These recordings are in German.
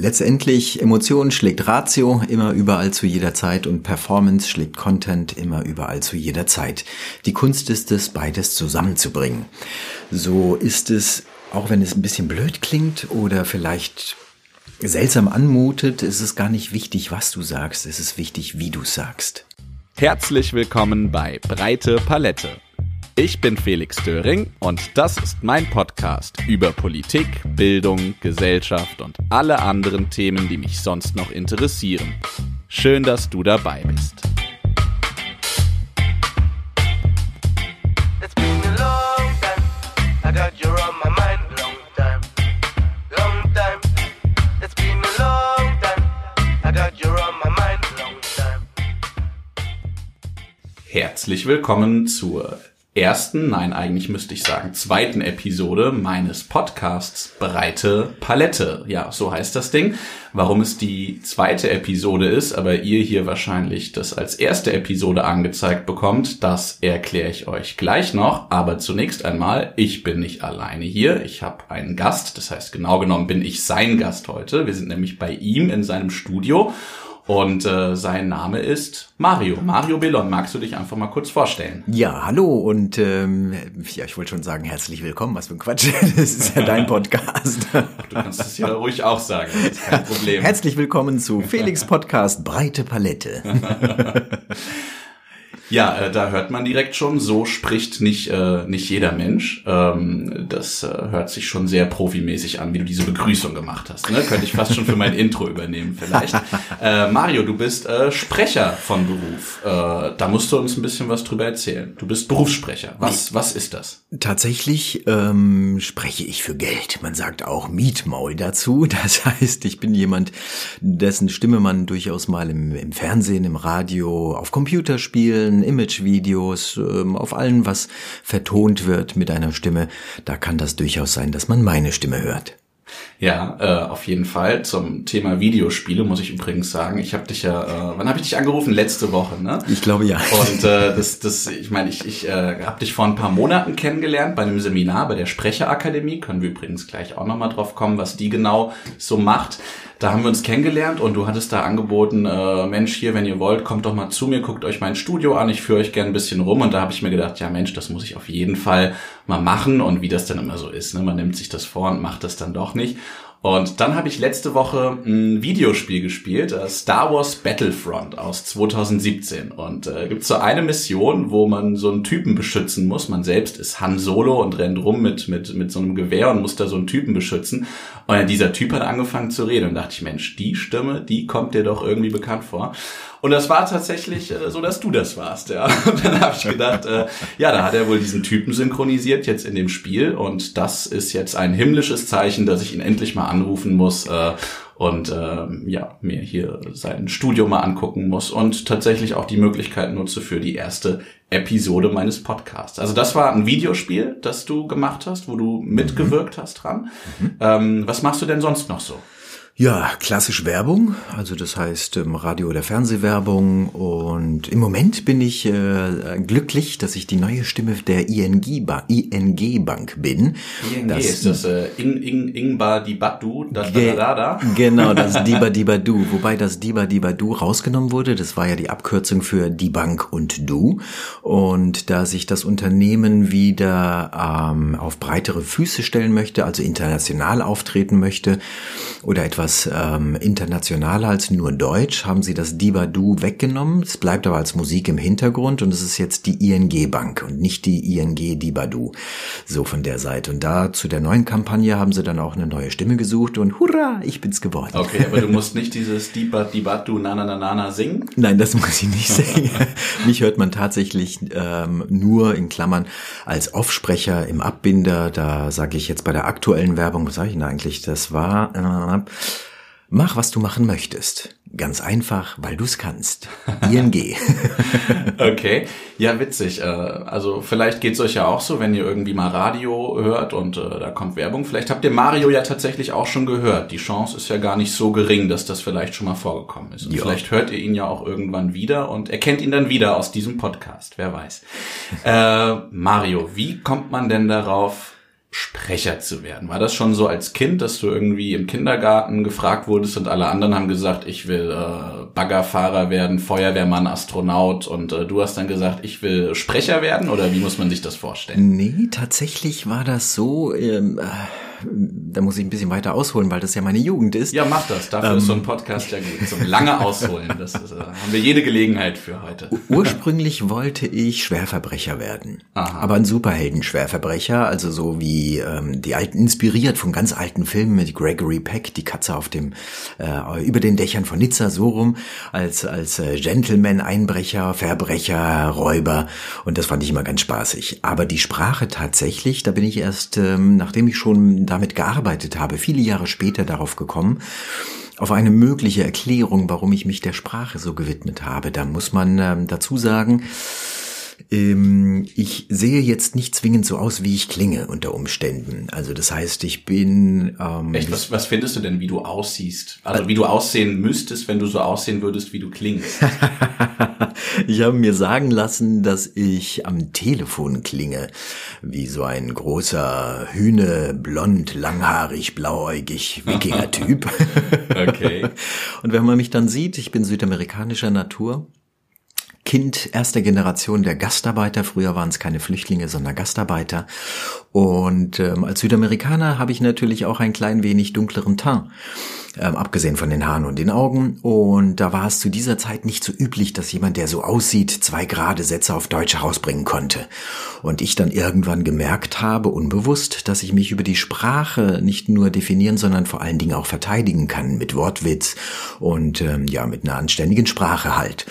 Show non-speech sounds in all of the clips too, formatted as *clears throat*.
Letztendlich Emotion schlägt Ratio immer überall zu jeder Zeit und Performance schlägt Content immer überall zu jeder Zeit. Die Kunst ist es, beides zusammenzubringen. So ist es, auch wenn es ein bisschen blöd klingt oder vielleicht seltsam anmutet, ist es gar nicht wichtig, was du sagst, es ist wichtig, wie du sagst. Herzlich willkommen bei Breite Palette ich bin Felix Döring und das ist mein Podcast über Politik, Bildung, Gesellschaft und alle anderen Themen, die mich sonst noch interessieren. Schön, dass du dabei bist. Herzlich willkommen zur ersten, nein, eigentlich müsste ich sagen, zweiten Episode meines Podcasts Breite Palette. Ja, so heißt das Ding. Warum es die zweite Episode ist, aber ihr hier wahrscheinlich das als erste Episode angezeigt bekommt, das erkläre ich euch gleich noch. Aber zunächst einmal, ich bin nicht alleine hier. Ich habe einen Gast, das heißt genau genommen bin ich sein Gast heute. Wir sind nämlich bei ihm in seinem Studio und äh, sein Name ist Mario. Mario Bellon. Magst du dich einfach mal kurz vorstellen? Ja, hallo und ähm, ja, ich wollte schon sagen, herzlich willkommen. Was für ein Quatsch. *laughs* Das ist ja dein Podcast. du kannst es ja ruhig auch sagen. Das ist kein Problem. Herzlich willkommen zu Felix Podcast Breite Palette. *laughs* Ja, äh, da hört man direkt schon, so spricht nicht, äh, nicht jeder Mensch. Ähm, das äh, hört sich schon sehr profimäßig an, wie du diese Begrüßung gemacht hast. Ne? Könnte ich fast schon für mein Intro übernehmen vielleicht. *laughs* Äh, Mario, du bist äh, Sprecher von Beruf. Äh, da musst du uns ein bisschen was drüber erzählen. Du bist Berufssprecher. Was, was ist das? Tatsächlich ähm, spreche ich für Geld. Man sagt auch Mietmaul dazu. *laughs* Das heißt, ich bin jemand, dessen Stimme man durchaus mal im, im Fernsehen, im Radio, auf Computerspielen, allen Imagevideos, ähm, auf allen, was vertont wird mit einer Stimme, da kann das durchaus sein, dass man meine Stimme hört. Ja, äh, auf jeden Fall. Zum Thema Videospiele muss ich übrigens sagen, ich habe dich ja, äh, wann habe ich dich angerufen? Letzte Woche, ne? Ich glaube ja. Und äh, *laughs* das, das, ich meine, ich, ich äh, habe dich vor ein paar Monaten kennengelernt bei einem Seminar bei der Sprecherakademie. Können wir übrigens gleich auch nochmal drauf kommen, was die genau so macht. Da haben wir uns kennengelernt und du hattest da angeboten, äh, Mensch, hier, wenn ihr wollt, kommt doch mal zu mir, guckt euch mein Studio an, ich führe euch gern ein bisschen rum. Und da habe ich mir gedacht, ja Mensch, das muss ich auf jeden Fall mal machen. Und wie das dann immer so ist, ne? man nimmt sich das vor und macht das dann doch nicht. Und dann habe ich letzte Woche ein Videospiel gespielt, äh, Star Wars Battlefront aus 2017. Und äh, gibt so eine Mission, wo man so einen Typen beschützen muss. Man selbst ist Han Solo und rennt rum mit, mit, mit so einem Gewehr und muss da so einen Typen beschützen. Und dieser Typ hat angefangen zu reden und dachte ich, Mensch, die Stimme, die kommt dir doch irgendwie bekannt vor. Und das war tatsächlich äh, so, dass du das warst. Ja. Und *laughs* dann habe ich gedacht, äh, ja, da hat er wohl diesen Typen synchronisiert jetzt in dem Spiel. Und das ist jetzt ein himmlisches Zeichen, dass ich ihn endlich mal anrufen muss. Äh, und ähm, ja, mir hier sein Studio mal angucken muss und tatsächlich auch die Möglichkeit nutze für die erste Episode meines Podcasts. Also das war ein Videospiel, das du gemacht hast, wo du mitgewirkt mhm. hast dran. Mhm. Ähm, was machst du denn sonst noch so? Ja, klassisch Werbung, also das heißt ähm, Radio- oder Fernsehwerbung. Und im Moment bin ich äh, glücklich, dass ich die neue Stimme der ING, ba ING Bank bin. ING das, ist das äh, Ing, Ing, Ingba Dibadu, das ge da, da, Genau, das *laughs* Diba Dibadu. Wobei das Diba Dibadu rausgenommen wurde, das war ja die Abkürzung für die Bank und du. Und da sich das Unternehmen wieder ähm, auf breitere Füße stellen möchte, also international auftreten möchte oder etwas etwas ähm, internationaler als nur Deutsch, haben sie das Dibadu weggenommen. Es bleibt aber als Musik im Hintergrund und es ist jetzt die ING Bank und nicht die ING Dibadu. So von der Seite. Und da zu der neuen Kampagne haben sie dann auch eine neue Stimme gesucht und hurra, ich bin's geworden. Okay, aber du musst nicht dieses Diba Dibadu na na na na na singen? Nein, das muss ich nicht singen. *laughs* Mich hört man tatsächlich ähm, nur in Klammern als Offsprecher im Abbinder. Da sage ich jetzt bei der aktuellen Werbung, was sage ich denn eigentlich? Das war äh, Mach, was du machen möchtest. Ganz einfach, weil du es kannst. ING. *laughs* okay. Ja, witzig. Äh, also vielleicht geht's euch ja auch so, wenn ihr irgendwie mal Radio hört und äh, da kommt Werbung. Vielleicht habt ihr Mario ja tatsächlich auch schon gehört. Die Chance ist ja gar nicht so gering, dass das vielleicht schon mal vorgekommen ist. Und ja. vielleicht hört ihr ihn ja auch irgendwann wieder und erkennt ihn dann wieder aus diesem Podcast. Wer weiß. Äh, Mario, wie kommt man denn darauf, Sprecher zu werden. War das schon so als Kind, dass du irgendwie im Kindergarten gefragt wurdest und alle anderen haben gesagt, ich will äh, Baggerfahrer werden, Feuerwehrmann, Astronaut und äh, du hast dann gesagt, ich will Sprecher werden oder wie muss man sich das vorstellen? Nee, tatsächlich war das so. Ähm, äh da muss ich ein bisschen weiter ausholen, weil das ja meine Jugend ist. Ja, mach das. Dafür ähm, ist so ein ähm, Podcast ja gut. So lange ausholen. Das ist, äh, haben wir jede Gelegenheit für heute. Ursprünglich wollte ich Schwerverbrecher werden. Aha. Aber ein Superhelden-Schwerverbrecher, also so wie ähm, die alten, inspiriert von ganz alten Filmen mit Gregory Peck, die Katze auf dem, äh, über den Dächern von Nizza, so rum, als, als äh, Gentleman, Einbrecher, Verbrecher, Räuber. Und das fand ich immer ganz spaßig. Aber die Sprache tatsächlich, da bin ich erst, ähm, nachdem ich schon damit gearbeitet habe, viele Jahre später darauf gekommen, auf eine mögliche Erklärung, warum ich mich der Sprache so gewidmet habe. Da muss man ähm, dazu sagen, ich sehe jetzt nicht zwingend so aus, wie ich klinge unter Umständen. Also das heißt, ich bin. Ähm, Echt, was, was findest du denn, wie du aussiehst? Also wie du aussehen müsstest, wenn du so aussehen würdest, wie du klingst? *laughs* ich habe mir sagen lassen, dass ich am Telefon klinge wie so ein großer Hühne, blond, langhaarig, blauäugig, Wikinger-Typ. *laughs* okay. *laughs* Und wenn man mich dann sieht, ich bin südamerikanischer Natur, Kind erster Generation der Gastarbeiter. Früher waren es keine Flüchtlinge, sondern Gastarbeiter. Und ähm, als Südamerikaner habe ich natürlich auch ein klein wenig dunkleren Teint, ähm, abgesehen von den Haaren und den Augen. Und da war es zu dieser Zeit nicht so üblich, dass jemand, der so aussieht, zwei gerade Sätze auf Deutsch herausbringen konnte. Und ich dann irgendwann gemerkt habe, unbewusst, dass ich mich über die Sprache nicht nur definieren, sondern vor allen Dingen auch verteidigen kann mit Wortwitz und ähm, ja mit einer anständigen Sprache halt.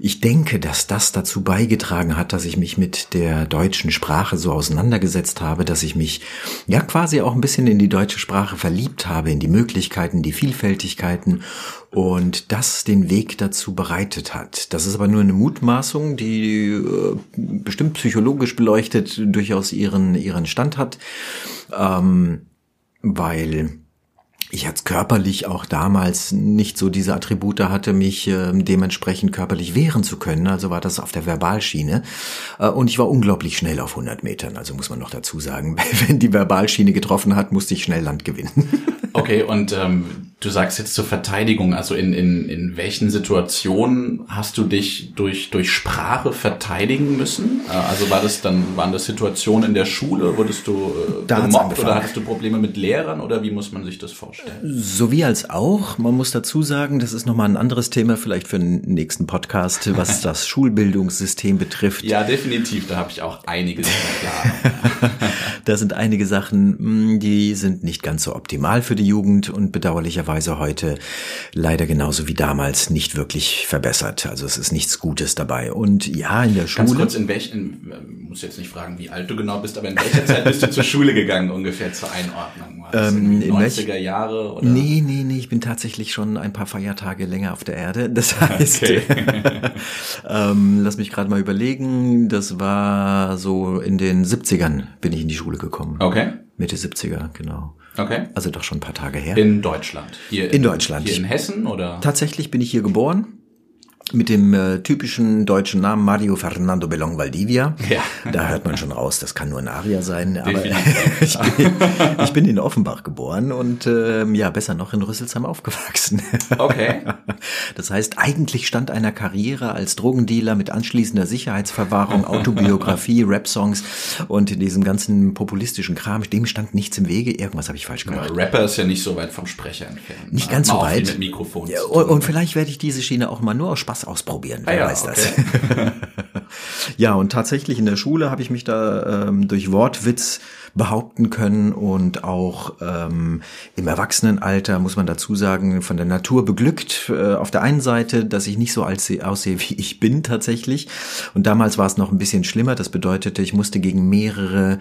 Ich denke, dass das dazu beigetragen hat, dass ich mich mit der deutschen Sprache so auseinandergesetzt habe, dass ich mich ja quasi auch ein bisschen in die deutsche Sprache verliebt habe, in die Möglichkeiten, die Vielfältigkeiten und das den Weg dazu bereitet hat. Das ist aber nur eine Mutmaßung, die äh, bestimmt psychologisch beleuchtet durchaus ihren, ihren Stand hat, ähm, weil ich jetzt körperlich auch damals nicht so diese Attribute hatte, mich äh, dementsprechend körperlich wehren zu können. Also war das auf der Verbalschiene. Äh, und ich war unglaublich schnell auf 100 Metern. Also muss man noch dazu sagen, *laughs* wenn die Verbalschiene getroffen hat, musste ich schnell Land gewinnen. Okay, und ähm, Du sagst jetzt zur Verteidigung, also in, in, in welchen Situationen hast du dich durch, durch Sprache verteidigen müssen? Äh, also war das dann, waren das Situationen in der Schule? Wurdest du äh, gemobbt oder hattest du Probleme mit Lehrern oder wie muss man sich das vorstellen? Sowie als auch. Man muss dazu sagen, das ist nochmal ein anderes Thema, vielleicht für den nächsten Podcast, was *laughs* das Schulbildungssystem betrifft. Ja, definitiv. Da habe ich auch einiges klar. *laughs* da sind einige Sachen, hm, die sind nicht ganz so optimal für die Jugend und bedauerlicherweise möglicherweise heute leider genauso wie damals nicht wirklich verbessert. Also es ist nichts Gutes dabei. Und ja, in der Schule. Ganz kurz, in welchen, äh, muss jetzt nicht fragen, wie alt du genau bist, aber in welcher Zeit bist du zur Schule gegangen, ungefähr zur Einordnung? War das ähm, in 90er Jahre? Oder? Nee, nee, nee, ich bin tatsächlich schon ein paar Feiertage länger auf der Erde. Das *laughs* heißt, okay. *laughs* ähm, lass mich gerade mal überlegen, das war so in den 70ern bin ich in die Schule gekommen. Okay. Mitte 70er, genau. Okay. Also doch schon ein paar Tage her. In Deutschland. Hier in, in Deutschland. Hier in Hessen oder? Tatsächlich bin ich hier geboren mit dem äh, typischen deutschen Namen Mario Fernando Belong Valdivia. Ja. Da hört man schon raus, das kann nur ein Arier sein. Aber *laughs* ich, bin, ich bin in Offenbach geboren und ähm, ja, besser noch in Rüsselsheim aufgewachsen. Okay. *laughs* Das heißt, eigentlich stand einer Karriere als Drogendealer mit anschließender Sicherheitsverwahrung, Autobiografie, *laughs* Rap-Songs und diesem ganzen populistischen Kram, dem stand nichts im Wege. Irgendwas habe ich falsch gemacht. Ja, Rapper ist ja nicht so weit vom Sprecher entfernt. Nicht ganz so weit. Mit Mikrofon ja, und, und vielleicht werde ich diese Schiene auch mal nur aus Spaß Spaß ausprobieren. Wer ah ja, weiß das. Okay. *laughs* ja, und tatsächlich in der Schule habe ich mich da ähm, durch Wortwitz behaupten können und auch ähm, im Erwachsenenalter, muss man dazu sagen, von der Natur beglückt. Äh, auf der einen Seite, dass ich nicht so aussehe, wie ich bin tatsächlich. Und damals war es noch ein bisschen schlimmer. Das bedeutete, ich musste gegen mehrere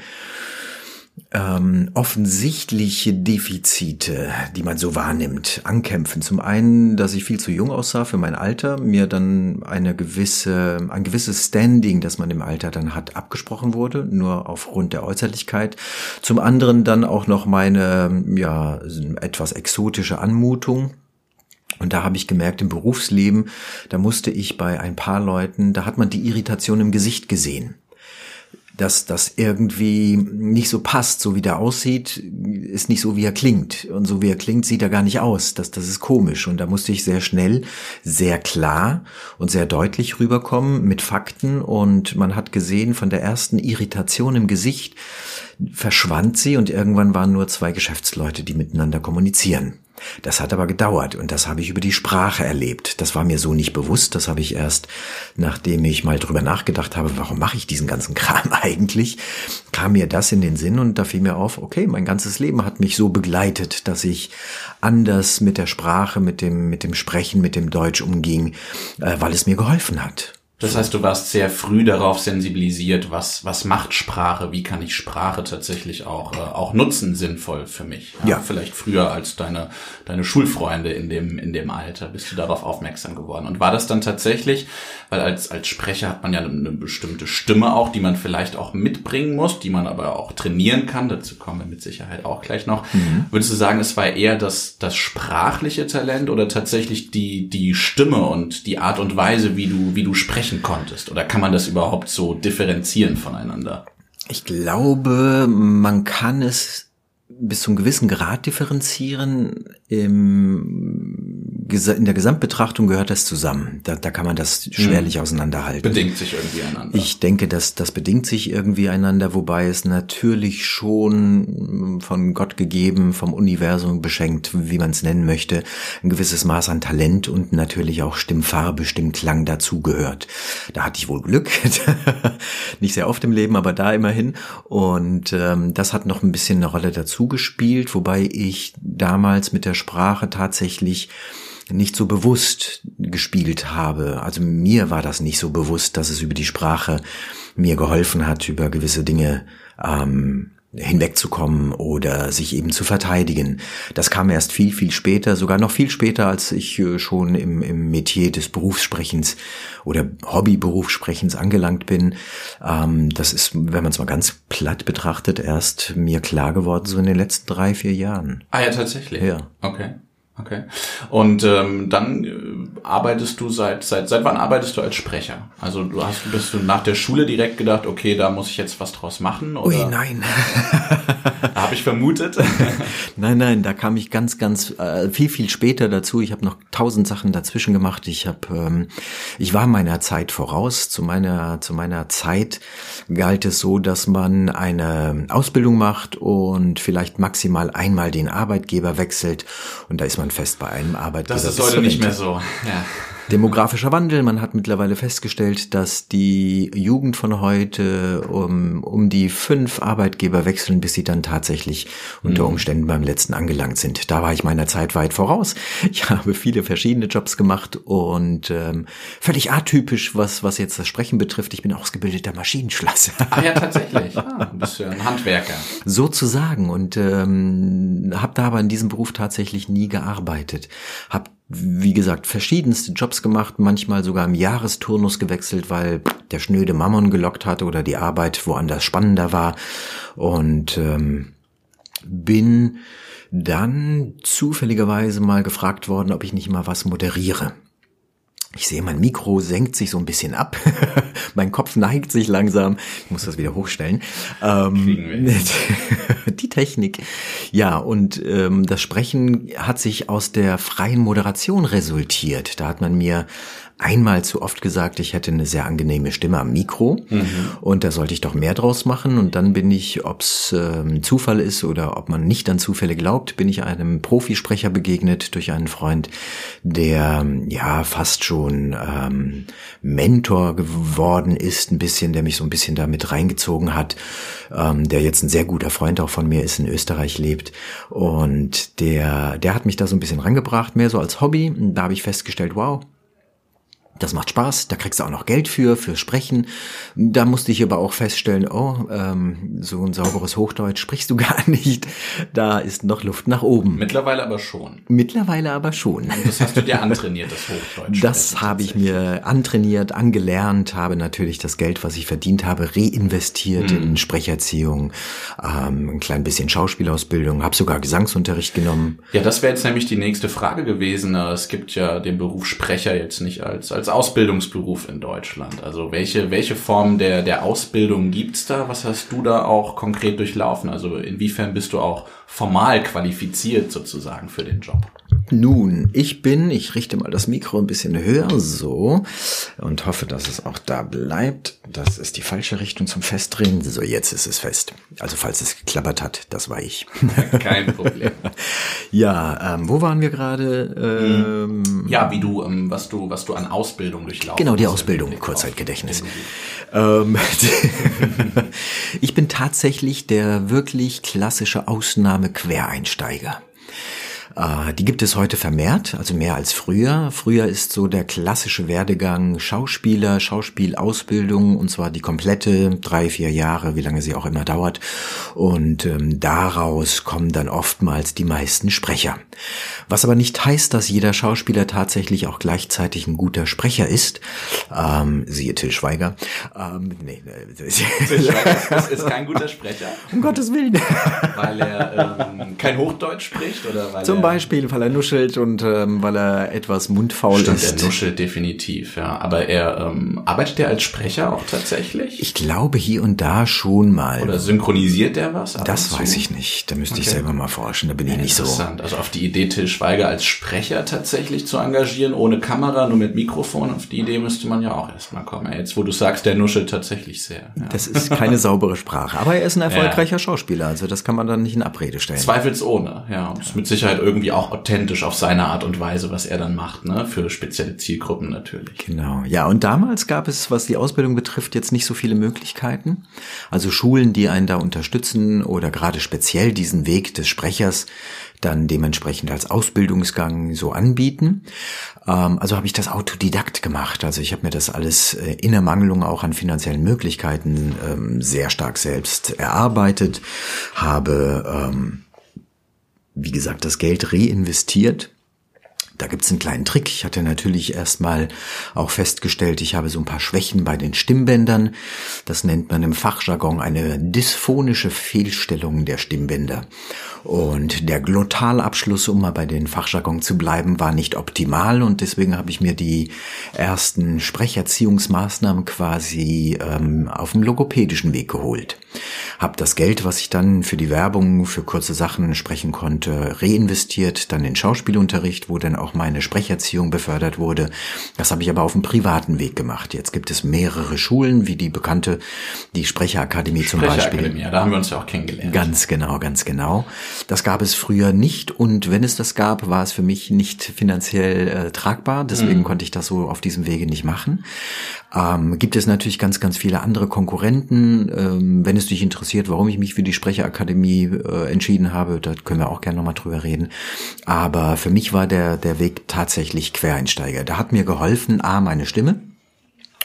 ähm, offensichtliche Defizite, die man so wahrnimmt, ankämpfen. Zum einen, dass ich viel zu jung aussah für mein Alter, mir dann eine gewisse, ein gewisses Standing, das man im Alter dann hat, abgesprochen wurde, nur aufgrund der Äußerlichkeit. Zum anderen dann auch noch meine, ja, etwas exotische Anmutung, und da habe ich gemerkt, im Berufsleben, da musste ich bei ein paar Leuten, da hat man die Irritation im Gesicht gesehen dass das irgendwie nicht so passt, so wie der aussieht, ist nicht so, wie er klingt. Und so wie er klingt, sieht er gar nicht aus. Das, das ist komisch. Und da musste ich sehr schnell, sehr klar und sehr deutlich rüberkommen mit Fakten. Und man hat gesehen, von der ersten Irritation im Gesicht verschwand sie und irgendwann waren nur zwei Geschäftsleute, die miteinander kommunizieren. Das hat aber gedauert und das habe ich über die Sprache erlebt. Das war mir so nicht bewusst. Das habe ich erst, nachdem ich mal drüber nachgedacht habe, warum mache ich diesen ganzen *laughs* Kram eigentlich, kam mir das in den Sinn und da fiel mir auf, okay, mein ganzes Leben hat mich so begleitet, dass ich anders mit der Sprache, mit dem, mit dem Sprechen, mit dem Deutsch umging, äh, weil es mir geholfen hat. Das heißt, du warst sehr früh darauf sensibilisiert, was, was macht Sprache, wie kann ich Sprache tatsächlich auch, äh, auch nutzen, sinnvoll für mich. Ja, ja. Vielleicht früher als deine, deine Schulfreunde in dem, in dem Alter bist du darauf aufmerksam geworden. Und war das dann tatsächlich, weil als, als Sprecher hat man ja eine bestimmte Stimme auch, die man vielleicht auch mitbringen muss, die man aber auch trainieren kann, dazu kommen wir mit Sicherheit auch gleich noch. Mhm. Würdest du sagen, es war eher das, das sprachliche Talent oder tatsächlich die, die Stimme und die Art und Weise, wie du, wie du sprechen sprechen konntest? Oder kann man das überhaupt so differenzieren voneinander? Ich glaube, man kann es bis zum gewissen Grad differenzieren. Im, in der Gesamtbetrachtung gehört das zusammen. Da, da kann man das schwerlich hm. auseinanderhalten. Bedingt sich irgendwie einander. Ich denke, dass das bedingt sich irgendwie einander, wobei es natürlich schon von Gott gegeben, vom Universum beschenkt, wie man es nennen möchte, ein gewisses Maß an Talent und natürlich auch Stimmfarbe, Stimmklang dazugehört. Da hatte ich wohl Glück. *laughs* Nicht sehr oft im Leben, aber da immerhin. Und ähm, das hat noch ein bisschen eine Rolle dazu gespielt, wobei ich damals mit der Sprache tatsächlich nicht so bewusst gespielt habe. Also mir war das nicht so bewusst, dass es über die Sprache mir geholfen hat, über gewisse Dinge ähm, hinwegzukommen oder sich eben zu verteidigen. Das kam erst viel, viel später, sogar noch viel später, als ich äh, schon im, im Metier des Berufssprechens oder Hobbyberufssprechens angelangt bin. Ähm, das ist, wenn man es mal ganz platt betrachtet, erst mir klar geworden, so in den letzten drei, vier Jahren. Ah ja, tatsächlich. Ja. Okay. Okay. Und ähm, dann äh, arbeitest du seit seit seit wann arbeitest du als Sprecher? Also du hast bist du nach der Schule direkt gedacht, okay, da muss ich jetzt was draus machen? Oder? Ui, nein. *laughs* Habe ich vermutet. *laughs* nein, nein, da kam ich ganz, ganz äh, viel, viel später dazu. Ich habe noch tausend Sachen dazwischen gemacht. Ich habe, ähm, ich war meiner Zeit voraus. Zu meiner zu meiner Zeit galt es so, dass man eine Ausbildung macht und vielleicht maximal einmal den Arbeitgeber wechselt und da ist man man fest bei einem Arbeitgeber. Das ist heute nicht mehr so. Ja. Demografischer Wandel. Man hat mittlerweile festgestellt, dass die Jugend von heute um, um die fünf Arbeitgeber wechseln, bis sie dann tatsächlich unter mhm. Umständen beim letzten angelangt sind. Da war ich meiner Zeit weit voraus. Ich habe viele verschiedene Jobs gemacht und ähm, völlig atypisch, was, was jetzt das Sprechen betrifft. Ich bin ausgebildeter Maschinenschlosser. Ah ja, tatsächlich. *laughs* Ah, bist du ein Handwerker. Sozusagen. Und ähm, habe da aber in diesem Beruf tatsächlich nie gearbeitet. Hab wie gesagt, verschiedenste Jobs gemacht, manchmal sogar im Jahresturnus gewechselt, weil der schnöde Mammon gelockt hatte oder die Arbeit woanders spannender war. Und ähm, bin dann zufälligerweise mal gefragt worden, ob ich nicht mal was moderiere. Ich sehe, mein Mikro senkt sich so ein bisschen ab. *laughs* mein Kopf neigt sich langsam. Ich muss das wieder hochstellen. Ähm, *laughs* die Technik. Ja, und ähm, das Sprechen hat sich aus der freien Moderation resultiert. Da hat man mir einmal zu oft gesagt, ich hätte eine sehr angenehme Stimme am Mikro mhm. und da sollte ich doch mehr draus machen. Und dann bin ich, ob es ähm, Zufall ist oder ob man nicht an Zufälle glaubt, bin ich einem Profisprecher begegnet durch einen Freund, der ja fast schon ähm, Mentor geworden ist, ein bisschen, der mich so ein bisschen damit reingezogen hat, ähm, der jetzt ein sehr guter Freund auch von mir ist, in Österreich lebt. Und der, der hat mich da so ein bisschen rangebracht, mehr so als Hobby. Da habe ich festgestellt, wow, das macht Spaß, da kriegst du auch noch Geld für, für Sprechen. Da musste ich aber auch feststellen, oh, ähm, so ein sauberes Hochdeutsch sprichst du *laughs* gar nicht. Da ist noch Luft nach oben. Mittlerweile aber schon. Mittlerweile aber schon. Und das hast du dir antrainiert, das Hochdeutsch. *laughs* Das habe ich mir antrainiert, angelernt, habe natürlich das Geld, was ich verdient habe, reinvestiert mhm. in Sprecherziehung, ähm, ein klein bisschen Schauspielausbildung, habe sogar Gesangsunterricht genommen. Ja, das wäre jetzt nämlich die nächste Frage gewesen. Es gibt ja den Beruf Sprecher jetzt nicht als, als als Ausbildungsberuf in Deutschland? Also welche, welche Form der, der Ausbildung gibt's da? Was hast du da auch konkret durchlaufen? Also inwiefern bist du auch formal qualifiziert sozusagen für den Job? Nun, ich bin, ich richte mal das Mikro ein bisschen höher, so, und hoffe, dass es auch da bleibt. Das ist die falsche Richtung zum Festdrehen. So, jetzt ist es fest. Also, falls es geklappert hat, das war ich. *laughs* Kein Problem. ja, ähm, wo waren wir gerade? Ähm, ja, wie du, ähm, was du, was du an Ausbildung durchlaufen Genau, die Ausbildung, Kurzzeitgedächtnis. Ähm, *laughs* ich bin tatsächlich der wirklich klassische Ausnahme-Quereinsteiger. Äh, die gibt es heute vermehrt, also mehr als früher. Früher ist so der klassische Werdegang Schauspieler, Schauspielausbildung und zwar die komplette drei, vier Jahre, wie lange sie auch immer dauert. Und ähm, daraus kommen dann oftmals die meisten Sprecher. Was aber nicht heißt, dass jeder Schauspieler tatsächlich auch gleichzeitig ein guter Sprecher ist. Ähm, siehe Till Schweiger. Ähm, nee, Till Schweiger ist, ist kein guter Sprecher. Um Gottes Willen. Weil er ähm, kein Hochdeutsch spricht oder weil Zum er Beispiel, weil er nuschelt und ähm, weil er etwas mundfaul Stimmt, ist. Er nuschelt definitiv, ja. Aber er ähm, arbeitet er als Sprecher auch tatsächlich? Ich glaube hier und da schon mal. Oder synchronisiert er was? Das weiß ich nicht. Da müsste okay. ich selber mal forschen. Da bin ja, ich nicht so. Interessant. Also auf die Idee, Till Schweiger als Sprecher tatsächlich zu engagieren, ohne Kamera, nur mit Mikrofon, auf die Idee müsste man ja auch erstmal kommen. Jetzt, wo du sagst, der nuschelt tatsächlich sehr. Ja. Das ist keine saubere Sprache. Aber er ist ein *laughs* erfolgreicher ja. Schauspieler. Also das kann man dann nicht in Abrede stellen. Zweifelsohne, ja. Und ist mit Sicherheit irgendwie irgendwie auch authentisch auf seine Art und Weise, was er dann macht, ne? Für spezielle Zielgruppen natürlich. Genau. Ja, und damals gab es, was die Ausbildung betrifft, jetzt nicht so viele Möglichkeiten. Also Schulen, die einen da unterstützen oder gerade speziell diesen Weg des Sprechers dann dementsprechend als Ausbildungsgang so anbieten. Ähm, also habe ich das Autodidakt gemacht. Also ich habe mir das alles äh, in Ermangelung auch an finanziellen Möglichkeiten ähm, sehr stark selbst erarbeitet, habe ähm, wie gesagt, das Geld reinvestiert. Da gibt's einen kleinen Trick. Ich hatte natürlich erstmal auch festgestellt, ich habe so ein paar Schwächen bei den Stimmbändern. Das nennt man im Fachjargon eine dysphonische Fehlstellung der Stimmbänder. Und der Glottalabschluss, um mal bei den Fachjargon zu bleiben, war nicht optimal und deswegen habe ich mir die ersten Sprecherziehungsmaßnahmen quasi ähm, auf dem logopädischen Weg geholt. Hab das Geld, was ich dann für die Werbung, für kurze Sachen sprechen konnte, reinvestiert, dann in Schauspielunterricht, wo dann auch meine Sprecherziehung befördert wurde. Das habe ich aber auf dem privaten Weg gemacht. Jetzt gibt es mehrere Schulen, wie die bekannte, die Sprecherakademie zum Beispiel. Ja, da haben wir uns ja auch kennengelernt. Ganz genau, ganz genau. Das gab es früher nicht und wenn es das gab, war es für mich nicht finanziell äh, tragbar. Deswegen mhm. konnte ich das so auf diesem Wege nicht machen. Ähm, gibt es natürlich ganz, ganz viele andere Konkurrenten. Ähm, wenn es dich interessiert, warum ich mich für die Sprecherakademie äh, entschieden habe, da können wir auch gerne nochmal drüber reden. Aber für mich war der, der Weg tatsächlich Quereinsteiger. Da hat mir geholfen, A, meine Stimme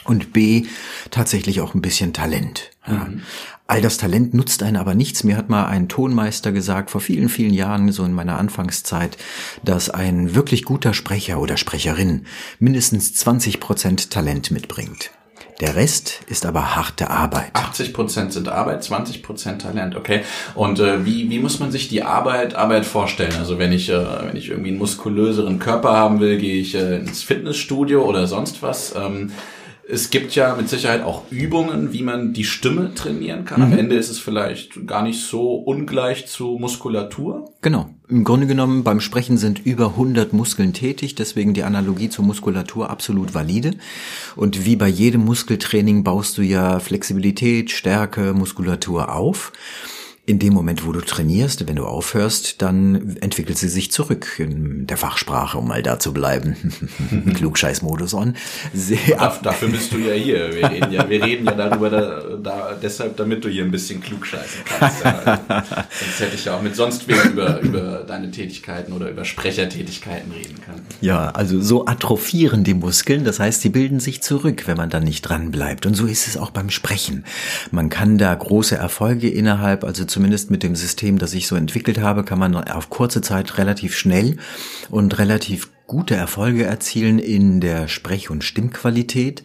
und B, tatsächlich auch ein bisschen Talent. Ja. Mhm. All das Talent nutzt einen aber nichts. Mir hat mal ein Tonmeister gesagt, vor vielen, vielen Jahren, so in meiner Anfangszeit, dass ein wirklich guter Sprecher oder Sprecherin mindestens 20 Prozent Talent mitbringt. Der Rest ist aber harte Arbeit. 80 Prozent sind Arbeit, 20 Prozent Talent, okay. Und äh, wie, wie muss man sich die Arbeit, Arbeit vorstellen? Also wenn ich, äh, wenn ich irgendwie einen muskulöseren Körper haben will, gehe ich äh, ins Fitnessstudio oder sonst was. Ähm, es gibt ja mit Sicherheit auch Übungen, wie man die Stimme trainieren kann. Mhm. Am Ende ist es vielleicht gar nicht so ungleich zu Muskulatur. Genau. Im Grunde genommen beim Sprechen sind über 100 Muskeln tätig, deswegen die Analogie zur Muskulatur absolut valide. Und wie bei jedem Muskeltraining baust du ja Flexibilität, Stärke, Muskulatur auf in dem Moment, wo du trainierst, wenn du aufhörst, dann entwickelt sie sich zurück in der Fachsprache, um mal da zu bleiben. *laughs* Klugscheißmodus on. Dafür bist du ja hier. Wir reden ja, wir reden ja darüber, da, da, deshalb, damit du hier ein bisschen klugscheißen kannst. Ja. Sonst hätte ich ja auch mit sonst wem über, über deine Tätigkeiten oder über Sprechertätigkeiten reden können. Ja, also so atrophieren die Muskeln. Das heißt, sie bilden sich zurück, wenn man dann nicht dran bleibt. Und so ist es auch beim Sprechen. Man kann da große Erfolge innerhalb, also zumindest mit dem System, das ich so entwickelt habe, kann man auf kurze Zeit relativ schnell und relativ gute Erfolge erzielen in der Sprech- und Stimmqualität.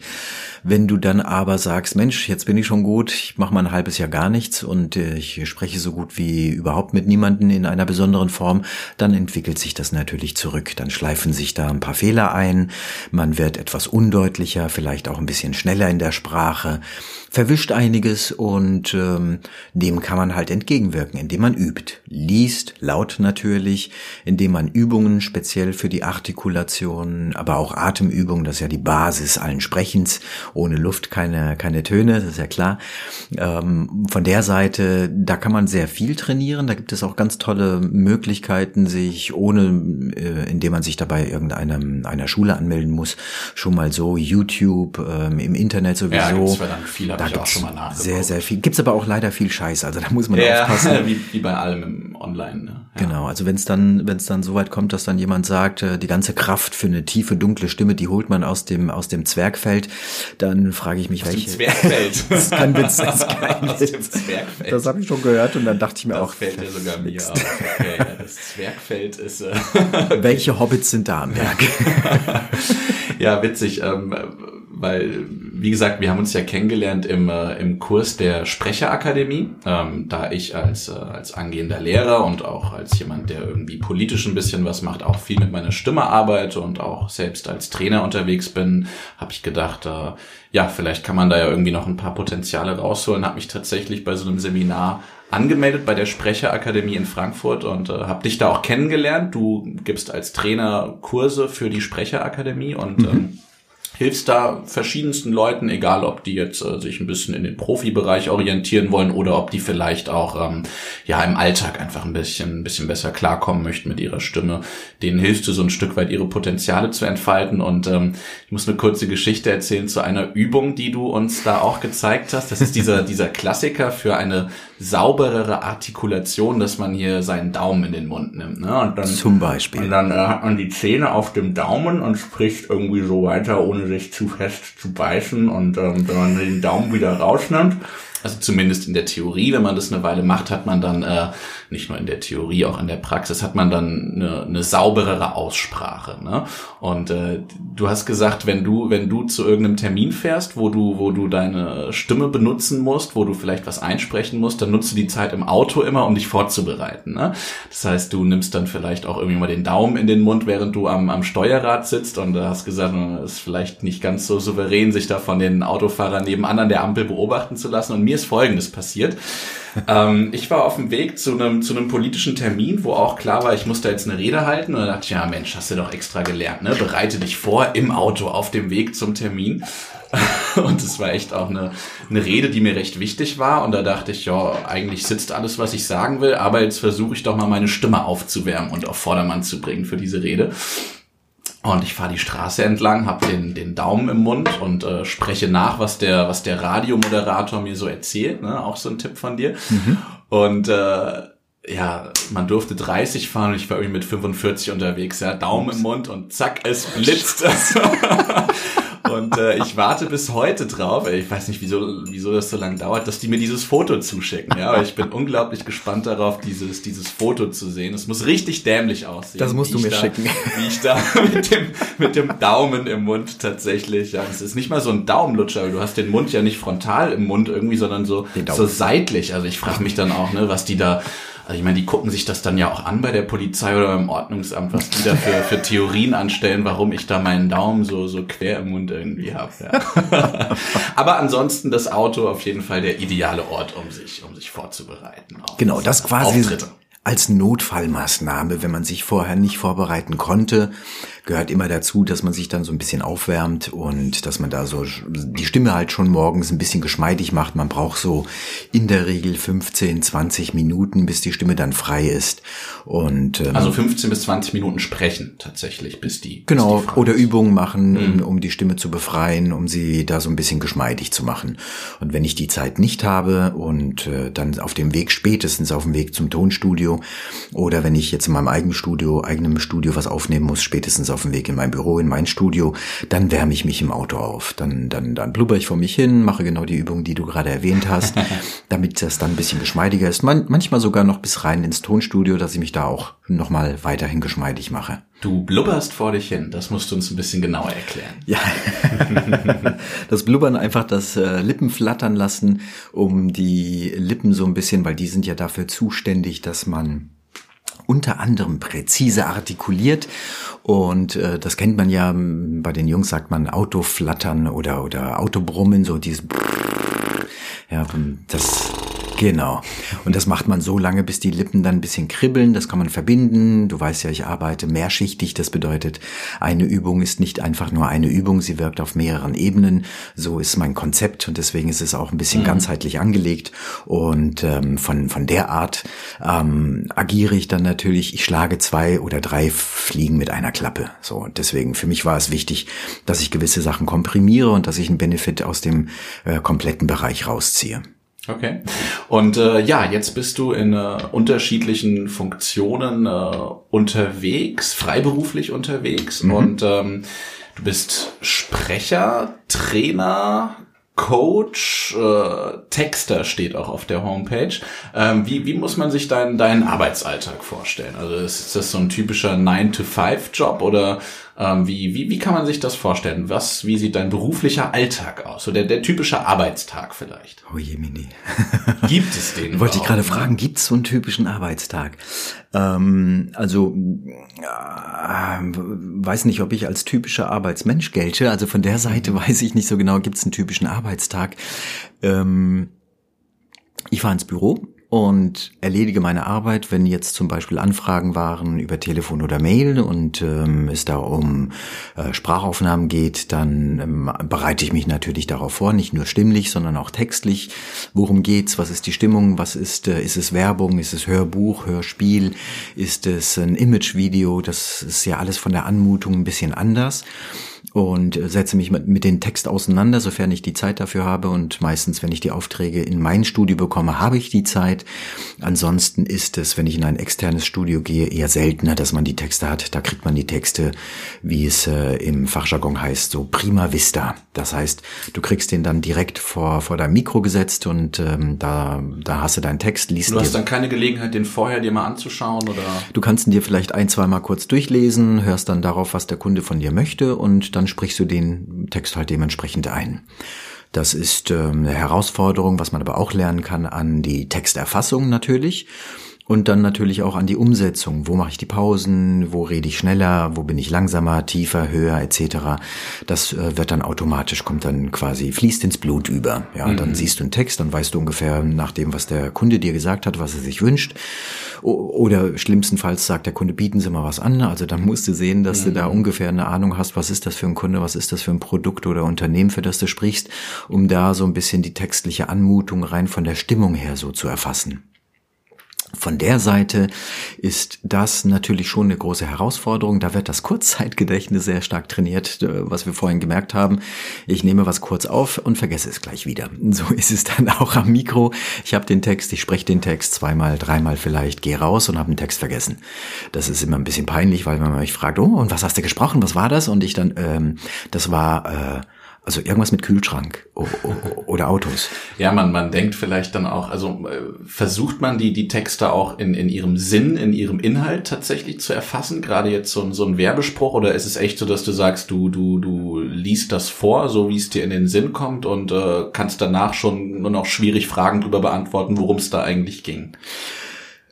Wenn du dann aber sagst, Mensch, jetzt bin ich schon gut, ich mache mal ein halbes Jahr gar nichts und äh, ich spreche so gut wie überhaupt mit niemanden in einer besonderen Form, dann entwickelt sich das natürlich zurück. Dann schleifen sich da ein paar Fehler ein, man wird etwas undeutlicher, vielleicht auch ein bisschen schneller in der Sprache, verwischt einiges und ähm, dem kann man halt entgegenwirken, indem man übt, liest, laut natürlich, indem man Übungen speziell für die Artikulation, aber auch Atemübungen, das ist ja die Basis allen Sprechens ohne Luft keine, keine Töne, das ist ja klar. Ähm, von der Seite, da kann man sehr viel trainieren. Da gibt es auch ganz tolle Möglichkeiten, sich ohne, äh, indem man sich dabei irgendeiner einer Schule anmelden muss, schon mal so YouTube, ähm, im Internet sowieso. Ja, gibt's verdammt viel, habe ich auch schon mal nachgeguckt. Sehr, sehr viel. Gibt's aber auch leider viel Scheiß, also da muss man ja, aufpassen. *laughs* wie, wie bei allem im Online. Ne? Ja. Genau, also wenn es dann, wenn es dann so weit kommt, dass dann jemand sagt, äh, die ganze Kraft für eine tiefe, dunkle Stimme, die holt man aus dem, aus dem Zwergfeld, dann frage ich mich, Aus welche. Dem Zwergfeld. *laughs* das ist kein Witz, das ist kein *laughs* Aus Witz. dem Zwergfeld. Das habe ich schon gehört und dann dachte ich mir das auch, fällt ja sogar mir auf. Okay, ja, das Zwergfeld ist. Äh *laughs* welche Hobbits sind da am Berg? ja, witzig, ähm, weil, wie gesagt, wir haben uns ja kennengelernt im, äh, im Kurs der Sprecherakademie, ähm, da ich als, äh, als angehender Lehrer und auch als jemand, der irgendwie politisch ein bisschen was macht, auch viel mit meiner Stimme arbeite und auch selbst als Trainer unterwegs bin, habe ich gedacht, äh, ja, vielleicht kann man da ja irgendwie noch ein paar Potenziale rausholen, habe mich tatsächlich bei so einem Seminar angemeldet bei der Sprecherakademie in Frankfurt und äh, habe dich da auch kennengelernt. Du gibst als Trainer Kurse für die Sprecherakademie und ähm, hilfst da verschiedensten Leuten, egal ob die jetzt äh, sich ein bisschen in den Profibereich orientieren wollen oder ob die vielleicht auch ähm, ja im Alltag einfach ein bisschen ein bisschen besser klarkommen möchten mit ihrer Stimme. Denen hilfst du so ein Stück weit ihre Potenziale zu entfalten und ähm, ich muss eine kurze Geschichte erzählen zu einer Übung, die du uns da auch gezeigt hast. Das ist dieser dieser Klassiker für eine sauberere Artikulation, dass man hier seinen Daumen in den Mund nimmt. Ne? Und dann, Zum Beispiel. Und dann äh, hat man die Zähne auf dem Daumen und spricht irgendwie so weiter, ohne sich zu fest zu beißen. Und ähm, wenn man den Daumen wieder rausnimmt, also zumindest in der Theorie, wenn man das eine Weile macht, hat man dann äh, nicht nur in der Theorie, auch in der Praxis hat man dann eine, eine sauberere Aussprache. Ne? Und äh, du hast gesagt, wenn du wenn du zu irgendeinem Termin fährst, wo du wo du deine Stimme benutzen musst, wo du vielleicht was einsprechen musst, dann nutzt du die Zeit im Auto immer, um dich vorzubereiten. Ne? Das heißt, du nimmst dann vielleicht auch irgendwie mal den Daumen in den Mund, während du am, am Steuerrad sitzt und da hast gesagt, es ist vielleicht nicht ganz so souverän, sich da von den Autofahrern nebenan an der Ampel beobachten zu lassen. Und mir ist Folgendes passiert. Ähm, ich war auf dem Weg zu einem, zu einem politischen Termin, wo auch klar war, ich muss da jetzt eine Rede halten. Und da dachte ich, ja Mensch, hast du doch extra gelernt, ne? Bereite dich vor im Auto auf dem Weg zum Termin. *laughs* Und es war echt auch eine, eine Rede, die mir recht wichtig war. Und da dachte ich, ja, eigentlich sitzt alles, was ich sagen will, aber jetzt versuche ich doch mal meine Stimme aufzuwärmen und auf Vordermann zu bringen für diese Rede. Und ich fahre die Straße entlang, habe den, den Daumen im Mund und äh, spreche nach, was der, was der Radiomoderator mir so erzählt. Ne? Auch so ein Tipp von dir. Und äh, ja, man durfte 30 fahren und ich war irgendwie mit 45 unterwegs. Ja, Daumen im Mund und zack, es blitzt. *laughs* *laughs* Und äh, ich warte bis heute drauf. Ich weiß nicht, wieso, wieso das so lange dauert, dass die mir dieses Foto zuschicken. Ja, aber ich bin unglaublich gespannt darauf, dieses, dieses Foto zu sehen. Es muss richtig dämlich aussehen. Das musst du mir da, schicken. Wie ich da *laughs* mit dem, mit dem Daumen im Mund tatsächlich. Ja, es ist nicht mal so ein Daumenlutscher, weil du hast den Mund ja nicht frontal im Mund irgendwie, sondern so, so seitlich. Also ich frage mich dann auch, ne, was die da also ich meine, die gucken sich das dann ja auch an bei der Polizei oder beim Ordnungsamt, was die da für, für Theorien anstellen, warum ich da meinen Daumen so, so quer im Mund irgendwie habe. Ja. *laughs* Aber ansonsten das Auto auf jeden Fall der ideale Ort, um sich, um sich vorzubereiten. Genau, das quasi Auftritte. als Notfallmaßnahme, wenn man sich vorher nicht vorbereiten konnte, gehört immer dazu, dass man sich dann so ein bisschen aufwärmt und dass man da so die Stimme halt schon morgens ein bisschen geschmeidig macht. Man braucht so in der Regel 15, 20 Minuten, bis die Stimme dann frei ist. Und ähm, Also 15 bis 20 Minuten sprechen tatsächlich, bis die. Genau, bis die oder. Übungen machen, um, um die Stimme zu befreien, um sie da so ein bisschen geschmeidig zu machen. Und wenn ich die Zeit nicht habe und äh, dann auf dem Weg, spätestens auf dem Weg zum Tonstudio, oder wenn ich jetzt in meinem eigenen Studio, eigenem Studio was aufnehmen muss, spätestens auf auf dem Weg in mein Büro, in mein Studio, dann wärme ich mich im Auto auf. Dann, dann, dann blubber ich vor mich hin, mache genau die Übung, die du gerade erwähnt hast, *laughs* damit das dann ein bisschen geschmeidiger ist. Man, manchmal sogar noch bis rein ins Tonstudio, dass ich mich da auch nochmal weiterhin geschmeidig mache. Du blubberst vor dich hin, das musst du uns ein bisschen genauer erklären. Ja, *laughs* das Blubbern einfach das äh, Lippen flattern lassen, um die Lippen so ein bisschen, weil die sind ja dafür zuständig, dass man unter anderem präzise artikuliert. Und äh, das kennt man ja bei den Jungs sagt man Autoflattern oder oder Autobrummen so dieses ja das Genau. Und das macht man so lange, bis die Lippen dann ein bisschen kribbeln. Das kann man verbinden. Du weißt ja, ich arbeite mehrschichtig. Das bedeutet, eine Übung ist nicht einfach nur eine Übung. Sie wirkt auf mehreren Ebenen. So ist mein Konzept und deswegen ist es auch ein bisschen mhm. ganzheitlich angelegt. Und ähm, von, von der Art ähm, agiere ich dann natürlich. Ich schlage zwei oder drei Fliegen mit einer Klappe. So. Und deswegen für mich war es wichtig, dass ich gewisse Sachen komprimiere und dass ich einen Benefit aus dem äh, kompletten Bereich rausziehe. Okay. Und äh, ja, jetzt bist du in äh, unterschiedlichen Funktionen äh, unterwegs, freiberuflich unterwegs mhm. und ähm, du bist Sprecher, Trainer, Coach, äh, Texter steht auch auf der Homepage. Ähm, wie, wie muss man sich deinen, deinen Arbeitsalltag vorstellen? Also ist das so ein typischer 9-to-5-Job oder ähm, wie, wie, wie kann man sich das vorstellen? Was, wie sieht dein beruflicher Alltag aus? So der, der typische Arbeitstag vielleicht. Oh je, Mini. gibt es den? Wollte ich gerade fragen, gibt es so einen typischen Arbeitstag? Ähm, also äh, weiß nicht, ob ich als typischer Arbeitsmensch gelte. Also von der Seite weiß ich nicht so genau, gibt es einen typischen Arbeitstag. Ähm, ich fahre ins Büro, und erledige meine Arbeit, wenn jetzt zum Beispiel Anfragen waren über Telefon oder Mail und ähm, es da um äh, Sprachaufnahmen geht, dann ähm, bereite ich mich natürlich darauf vor, nicht nur stimmlich, sondern auch textlich. Worum geht's? Was ist die Stimmung? Was ist, äh, ist es Werbung? Ist es Hörbuch, Hörspiel? Ist es ein Imagevideo? Das ist ja alles von der Anmutung ein bisschen anders und setze mich mit, mit den Text auseinander, sofern ich die Zeit dafür habe. Und meistens, wenn ich die Aufträge in mein Studio bekomme, habe ich die Zeit. Ansonsten ist es, wenn ich in ein externes Studio gehe, eher seltener, dass man die Texte hat. Da kriegt man die Texte, wie es äh, im Fachjargon heißt, so prima vista. Das heißt, du kriegst den dann direkt vor, vor dein Mikro gesetzt und ähm, da, da hast du deinen Text, liest Du hast dann keine Gelegenheit, den vorher dir mal anzuschauen oder? Du kannst ihn dir vielleicht ein, zweimal kurz durchlesen, hörst dann darauf, was der Kunde von dir möchte und dann sprichst du den Text halt dementsprechend ein. Das ist ähm, eine Herausforderung, was man aber auch lernen kann an die Texterfassung natürlich. Und dann natürlich auch an die Umsetzung. Wo mache ich die Pausen? Wo rede ich schneller? Wo bin ich langsamer, tiefer, höher etc. Das äh, wird dann automatisch, kommt dann quasi, fließt ins Blut über. Ja, mhm. dann siehst du einen Text, dann weißt du ungefähr nach dem, was der Kunde dir gesagt hat, was er sich wünscht. Oder schlimmstenfalls sagt der Kunde, bieten Sie mal was an. Also dann musst du sehen, dass mhm. du da mhm. ungefähr eine Ahnung hast, was ist das für ein Kunde, was ist das für ein Produkt oder Unternehmen, für das du sprichst, um da so ein bisschen die textliche Anmutung rein von der Stimmung her so zu erfassen. Von der Seite ist das natürlich schon eine große Herausforderung. Da wird das Kurzzeitgedächtnis sehr stark trainiert, äh, was wir vorhin gemerkt haben. Ich nehme was kurz auf und vergesse es gleich wieder. So *laughs* ist es dann auch am Mikro. Ich habe den Text, ich spreche den Text zweimal, dreimal vielleicht, gehe raus und habe den Text vergessen. Das ist immer ein bisschen peinlich, weil man mich fragt, oh, und was hast du gesprochen? Was war das? Und ich dann, ähm, das war äh, also irgendwas mit Kühlschrank oder Autos. Ja, man, man denkt vielleicht dann auch, also äh, versucht man die, die Texte auch in, in ihrem Sinn, in ihrem Inhalt tatsächlich zu erfassen? Gerade jetzt so, so ein Werbespruch oder ist es echt so, dass du sagst, du, du, du liest das vor, so wie es dir in den Sinn kommt und äh, kannst danach schon nur noch schwierig Fragen darüber beantworten, worum es da eigentlich ging?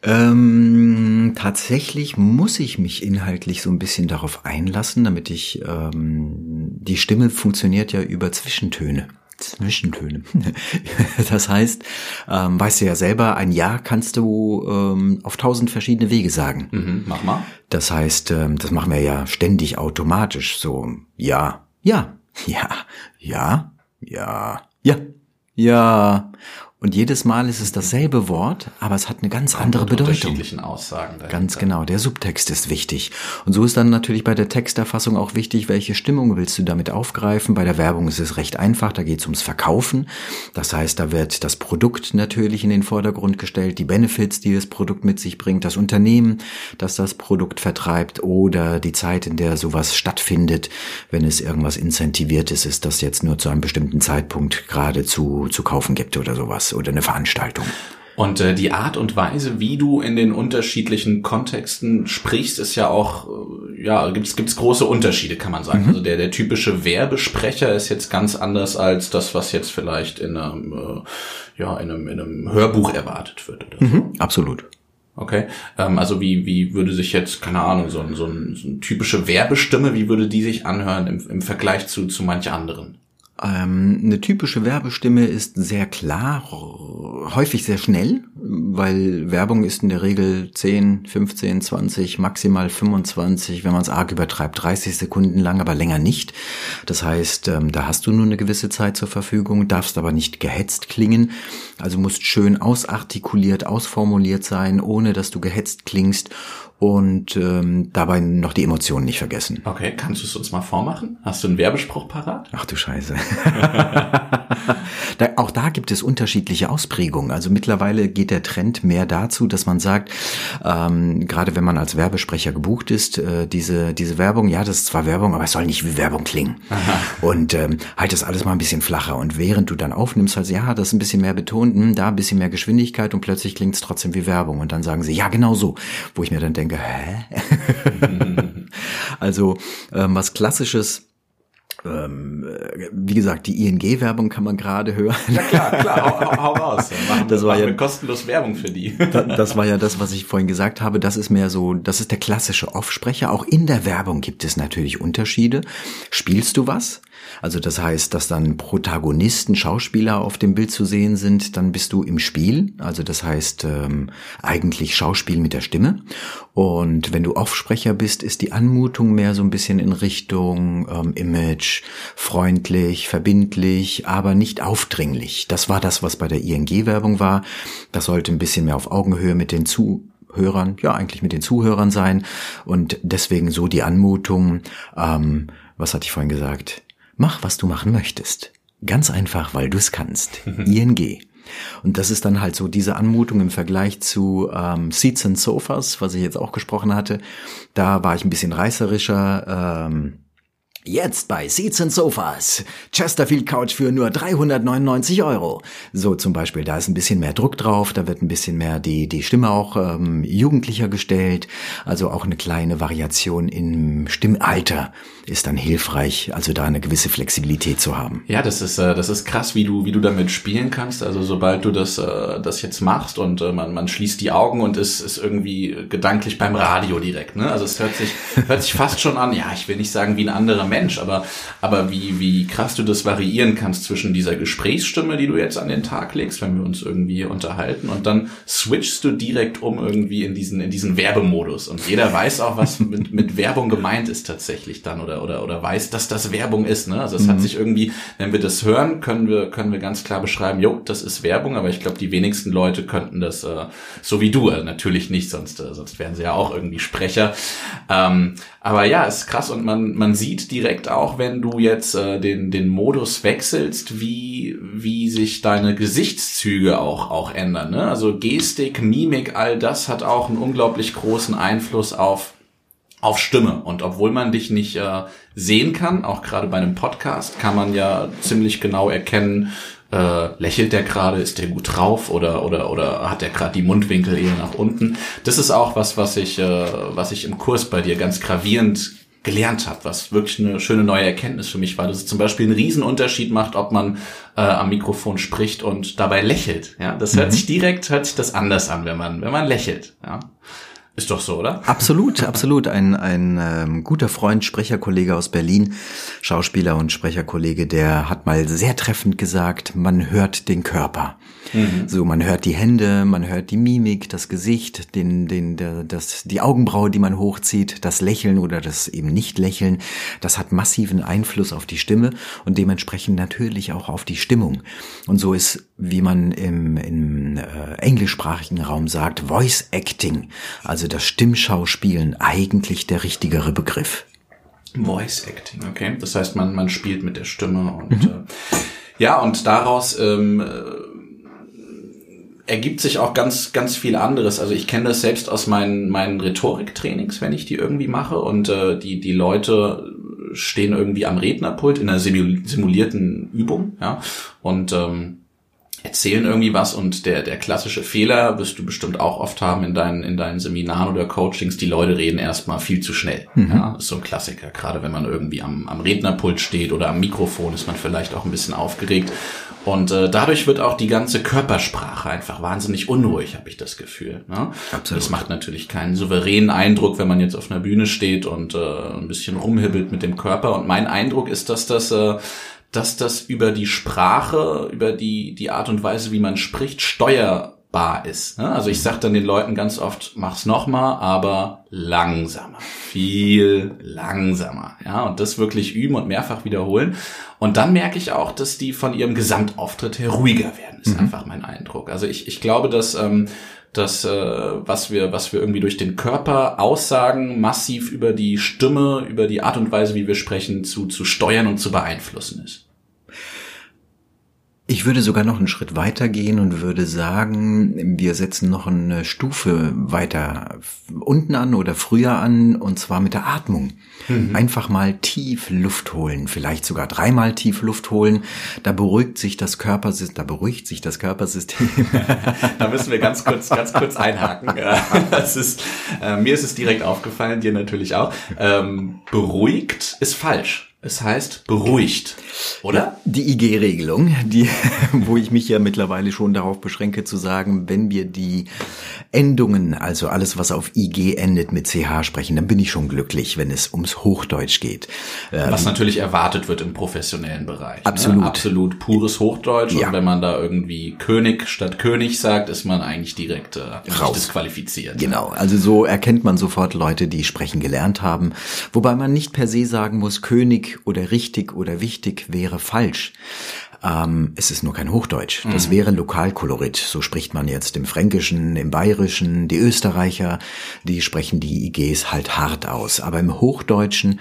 Ähm, tatsächlich muss ich mich inhaltlich so ein bisschen darauf einlassen, damit ich, ähm, die Stimme funktioniert ja über Zwischentöne. Zwischentöne. *laughs* Das heißt, ähm, weißt du ja selber, ein Ja kannst du ähm, auf tausend verschiedene Wege sagen. Mhm, mach mal. Das heißt, ähm, das machen wir ja ständig automatisch. So, ja, ja, *laughs* ja, ja, ja, ja, ja. Und jedes Mal ist es dasselbe Wort, aber es hat eine ganz Kommt andere Bedeutung. unterschiedlichen Aussagen. dahinter. Ganz genau, der Subtext ist wichtig. Und so ist dann natürlich bei der Texterfassung auch wichtig, welche Stimmung willst du damit aufgreifen. Bei der Werbung ist es recht einfach, da geht es ums Verkaufen. Das heißt, da wird das Produkt natürlich in den Vordergrund gestellt, die Benefits, die das Produkt mit sich bringt, das Unternehmen, das das Produkt vertreibt oder die Zeit, in der sowas stattfindet, wenn es irgendwas Incentiviertes ist, das jetzt nur zu einem bestimmten Zeitpunkt gerade zu, zu kaufen gibt oder sowas oder eine Veranstaltung. Und äh, die Art und Weise, wie du in den unterschiedlichen Kontexten sprichst, ist ja auch, äh, ja, gibt's gibt's große Unterschiede, kann man sagen. Also der der typische Werbesprecher ist jetzt ganz anders als das, was jetzt vielleicht in einem, äh, ja, in einem, in einem Hörbuch erwartet wird. Oder so. Absolut. Okay. Ähm, also wie wie würde sich jetzt keine Ahnung so ein so, ein, so eine typische Werbestimme, wie würde die sich anhören im, im Vergleich zu zu manch anderen? Ähm, eine typische Werbestimme ist sehr klar, häufig sehr schnell, weil Werbung ist in der Regel 10, 15, 20, maximal 25, wenn man es arg übertreibt, 30 Sekunden lang, aber länger nicht. Das heißt, ähm, da hast du nur eine gewisse Zeit zur Verfügung, darfst aber nicht gehetzt klingen. Also musst schön ausartikuliert, ausformuliert sein, ohne dass du gehetzt klingst und ähm, dabei noch die Emotionen nicht vergessen. Okay, kannst du es uns mal vormachen? Hast du einen Werbespruch parat? Ach du Scheiße. *laughs* da, auch da gibt es unterschiedliche Ausprägungen. Also mittlerweile geht der Trend mehr dazu, dass man sagt, ähm, gerade wenn man als Werbesprecher gebucht ist, äh, diese, diese Werbung, ja, das ist zwar Werbung, aber es soll nicht wie Werbung klingen. Und ähm, halt das alles mal ein bisschen flacher. Und während du dann aufnimmst, halt, ja, das ist ein bisschen mehr betont, hm, da ein bisschen mehr Geschwindigkeit und plötzlich klingt es trotzdem wie Werbung. Und dann sagen sie, ja, genau so. Wo ich mir dann denke, hä? *laughs* also ähm, was klassisches ähm, äh, wie gesagt, die ING-Werbung kann man gerade hören. Ja klar, klar, hau, hau, raus. *laughs* Machen, Das war ja- kostenlos Werbung für die. *laughs* Da- Das war ja das, was ich vorhin gesagt habe. Das ist mehr so, das ist der klassische Offsprecher. Auch in der Werbung gibt es natürlich Unterschiede. Spielst du was? Also das heißt, dass dann Protagonisten, Schauspieler auf dem Bild zu sehen sind, dann bist du im Spiel. Also das heißt ähm, eigentlich Schauspiel mit der Stimme. Und wenn du Offsprecher bist, ist die Anmutung mehr so ein bisschen in Richtung ähm, Image, freundlich, verbindlich, aber nicht aufdringlich. Das war das, was bei der ING-Werbung war. Das sollte ein bisschen mehr auf Augenhöhe mit den Zuhörern, ja eigentlich mit den Zuhörern sein. Und deswegen so die Anmutung, ähm, was hatte ich vorhin gesagt? Mach, was du machen möchtest. Ganz einfach, weil du es kannst. *laughs* ING. Und das ist dann halt so diese Anmutung im Vergleich zu ähm, Seats and Sofas, was ich jetzt auch gesprochen hatte. Da war ich ein bisschen reißerischer. Ähm, Jetzt bei Seats and Sofas. Chesterfield Couch für nur 399 Euro. So zum Beispiel, da ist ein bisschen mehr Druck drauf, da wird ein bisschen mehr die, die Stimme auch ähm, jugendlicher gestellt. Also auch eine kleine Variation im Stimmalter ist dann hilfreich, also da eine gewisse Flexibilität zu haben. Ja, das ist äh, das ist krass, wie du wie du damit spielen kannst. Also sobald du das äh, das jetzt machst und äh, man man schließt die Augen und ist ist irgendwie gedanklich beim Radio direkt. Ne? Also es hört sich *laughs* hört sich fast schon an. Ja, ich will nicht sagen wie ein anderer Mensch, aber aber wie wie krass du das variieren kannst zwischen dieser Gesprächsstimme, die du jetzt an den Tag legst, wenn wir uns irgendwie unterhalten, und dann switchst du direkt um irgendwie in diesen in diesen Werbemodus. Und jeder weiß auch, was mit mit Werbung gemeint ist tatsächlich dann oder oder oder weiß, dass das Werbung ist. Ne? Also es hat sich irgendwie, wenn wir das hören, können wir können wir ganz klar beschreiben, jo, das ist Werbung. Aber ich glaube, die wenigsten Leute könnten das äh, so wie du, äh, natürlich nicht, sonst äh, sonst wären sie ja auch irgendwie Sprecher. Ähm, aber ja, ist krass und man man sieht direkt auch, wenn du jetzt äh, den den Modus wechselst, wie wie sich deine Gesichtszüge auch auch ändern. Ne? Also Gestik, Mimik, all das hat auch einen unglaublich großen Einfluss auf auf Stimme. Und obwohl man dich nicht äh, sehen kann, auch gerade bei einem Podcast, kann man ja ziemlich genau erkennen, äh, lächelt der gerade, ist der gut drauf oder oder oder hat der gerade die Mundwinkel eher nach unten. Das ist auch was, was ich äh, was ich im Kurs bei dir ganz gravierend gelernt habe, was wirklich eine schöne neue Erkenntnis für mich war, dass es zum Beispiel einen Riesenunterschied macht, ob man äh, am Mikrofon spricht und dabei lächelt. Ja, das hört sich direkt hört sich das anders an, wenn man wenn man lächelt. Ja, ist doch so, oder? Absolut, *laughs* absolut. Ein, ein ähm, guter Freund, Sprecherkollege aus Berlin, Schauspieler und Sprecherkollege, der hat mal sehr treffend gesagt, man hört den Körper. So, man hört die Hände, man hört die Mimik, das Gesicht, den, den, der, das, die Augenbraue, die man hochzieht, das Lächeln oder das eben nicht Lächeln. Das hat massiven Einfluss auf die Stimme und dementsprechend natürlich auch auf die Stimmung. Und so ist wie man im, im äh, englischsprachigen Raum sagt, Voice Acting, also das Stimmschauspielen, eigentlich der richtigere Begriff. Voice Acting, okay. Das heißt, man, man spielt mit der Stimme und mhm. äh, ja, und daraus ähm, äh, ergibt sich auch ganz, ganz viel anderes. Also ich kenne das selbst aus meinen, meinen Rhetoriktrainings, wenn ich die irgendwie mache und äh, die, die Leute stehen irgendwie am Rednerpult in einer simulierten Übung, ja, und ähm, erzählen irgendwie was und der, der klassische Fehler wirst du bestimmt auch oft haben in deinen, in deinen Seminaren oder Coachings, die Leute reden erstmal viel zu schnell. Mhm. Ja, ist so ein Klassiker. Gerade wenn man irgendwie am, am Rednerpult steht oder am Mikrofon ist man vielleicht auch ein bisschen aufgeregt. Und äh, dadurch wird auch die ganze Körpersprache einfach wahnsinnig unruhig, habe ich das Gefühl. Ne? Absolut. Das macht natürlich keinen souveränen Eindruck, wenn man jetzt auf einer Bühne steht und äh, ein bisschen rumhibbelt mit dem Körper. Und mein Eindruck ist, dass das äh, dass das über die Sprache, über die, die Art und Weise, wie man spricht, steuerbar ist. Ne? Also ich sage dann den Leuten ganz oft, mach's nochmal, aber langsamer. Viel langsamer. Ja, und das wirklich üben und mehrfach wiederholen. Und dann merke ich auch, dass die von ihrem Gesamtauftritt her ruhiger werden, ist mhm. einfach mein Eindruck. Also ich, ich glaube, dass ähm, das, äh, was wir, was wir irgendwie durch den Körper aussagen, massiv über die Stimme, über die Art und Weise, wie wir sprechen, zu, zu steuern und zu beeinflussen ist. Ich würde sogar noch einen Schritt weiter gehen und würde sagen, wir setzen noch eine Stufe weiter unten an oder früher an, und zwar mit der Atmung. Mhm. Einfach mal tief Luft holen, vielleicht sogar dreimal tief Luft holen. Da beruhigt sich das Körpersystem, da beruhigt sich das Körpersystem. *laughs* da müssen wir ganz kurz, ganz kurz einhaken. *laughs* *laughs* Das ist, äh, mir ist es direkt aufgefallen, dir natürlich auch. Ähm, beruhigt ist falsch. Es heißt beruhigt, oder? Ja, die IG-Regelung, die, *laughs* wo ich mich ja mittlerweile schon darauf beschränke zu sagen, wenn wir die Endungen, also alles, was auf IG endet, mit CH sprechen, dann bin ich schon glücklich, wenn es ums Hochdeutsch geht. Was ähm, natürlich erwartet wird im professionellen Bereich. Ne? Absolut. Ne? Absolut pures Hochdeutsch. Ja. Und wenn man da irgendwie König statt König sagt, ist man eigentlich direkt äh, Raus. disqualifiziert. Genau. Also so erkennt man sofort Leute, die sprechen gelernt haben. Wobei man nicht per se sagen muss, König oder richtig oder wichtig wäre falsch. Ähm, es ist nur kein Hochdeutsch. Das mhm. wäre Lokalkolorit. So spricht man jetzt im Fränkischen, im Bayerischen. Die Österreicher, die sprechen die IGs halt hart aus. Aber im Hochdeutschen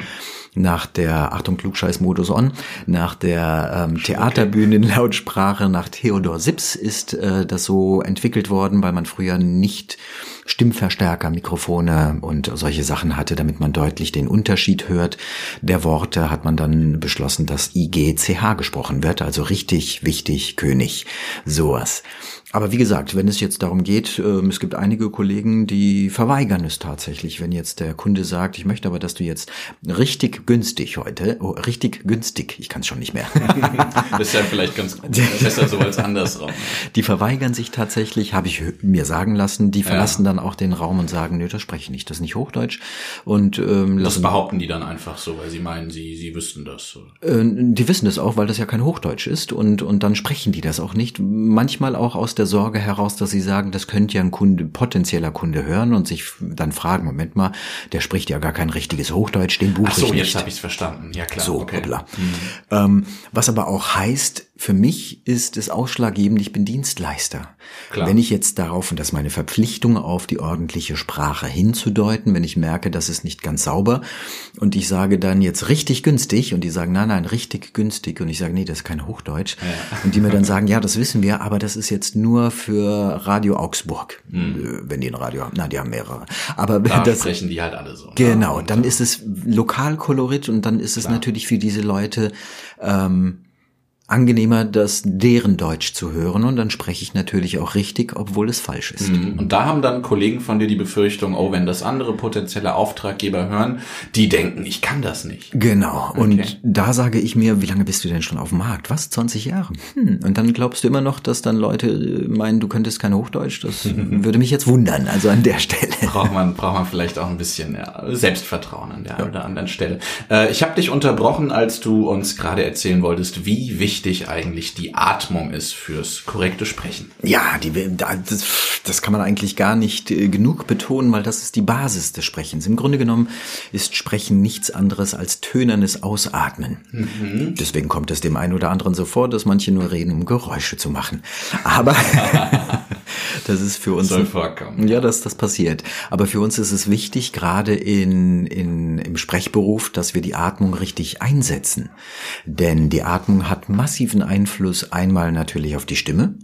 nach der, Achtung, Klugscheiß-Modus on, nach der ähm, Theaterbühnenlautsprache, nach Theodor Sips ist äh, das so entwickelt worden, weil man früher nicht Stimmverstärker, Mikrofone und solche Sachen hatte, damit man deutlich den Unterschied hört. Der Worte hat man dann beschlossen, dass IGCH gesprochen wird, also richtig, wichtig, König, sowas. Aber wie gesagt, wenn es jetzt darum geht, ähm, es gibt einige Kollegen, die verweigern es tatsächlich, wenn jetzt der Kunde sagt, ich möchte aber, dass du jetzt richtig günstig heute, oh, richtig günstig, ich kann es schon nicht mehr. das *laughs* ist ja vielleicht ganz *laughs* besser so als andersrum. Die verweigern sich tatsächlich, habe ich mir sagen lassen, die verlassen ja. dann auch den Raum und sagen, nö, das spreche ich nicht, das ist nicht Hochdeutsch. Und ähm, das behaupten die dann einfach so, weil sie meinen, sie, sie wüssten das. Äh, die wissen das auch, weil das ja kein Hochdeutsch ist und, und dann sprechen die das auch nicht. Manchmal auch aus der Sorge heraus, dass sie sagen, das könnte ja ein Kunde, potenzieller Kunde hören und sich dann fragen, Moment mal, der spricht ja gar kein richtiges Hochdeutsch, den buche Ach so, ich nicht. jetzt habe ich es verstanden. Ja klar. So, okay. Mhm. Ähm, was aber auch heißt, für mich ist es ausschlaggebend, ich bin Dienstleister. Klar. Wenn ich jetzt darauf, und das ist meine Verpflichtung, auf die ordentliche Sprache hinzudeuten, wenn ich merke, das ist nicht ganz sauber und ich sage dann jetzt richtig günstig und die sagen, nein, nein, richtig günstig und ich sage, nee, das ist kein Hochdeutsch ja. und die mir dann *laughs* sagen, ja, das wissen wir, aber das ist jetzt nur für Radio Augsburg, mhm. wenn die ein Radio haben. Na, die haben mehrere. Aber da *laughs* das sprechen die halt alle so. Ne? Genau, dann ist es Lokalkolorit und dann ist es Klar. natürlich für diese Leute ähm, angenehmer, das deren Deutsch zu hören und dann spreche ich natürlich auch richtig, obwohl es falsch ist. Mhm. Und da haben dann Kollegen von dir die Befürchtung, oh, wenn das andere potenzielle Auftraggeber hören, die denken, ich kann das nicht. Genau. Okay. Und da sage ich mir, wie lange bist du denn schon auf dem Markt? Was? 20 Jahre? Hm. Und dann glaubst du immer noch, dass dann Leute meinen, du könntest kein Hochdeutsch? Das *laughs* würde mich jetzt wundern. Also an der Stelle. Braucht man, braucht man vielleicht auch ein bisschen ja, Selbstvertrauen an der ja. oder anderen Stelle. Äh, ich habe dich unterbrochen, als du uns gerade erzählen wolltest, wie wichtig wichtig eigentlich die Atmung ist fürs korrekte Sprechen. Ja, die, das, das kann man eigentlich gar nicht äh, genug betonen, weil das ist die Basis des Sprechens. Im Grunde genommen ist Sprechen nichts anderes als tönernes Ausatmen. Mhm. Deswegen kommt es dem einen oder anderen so vor, dass manche nur reden, um Geräusche zu machen. Aber *laughs* *laughs* das ist für uns. Ja, das, das passiert. Aber für uns ist es wichtig, gerade in, in, im Sprechberuf, dass wir die Atmung richtig einsetzen. Denn die Atmung hat massiven Einfluss einmal natürlich auf die Stimme.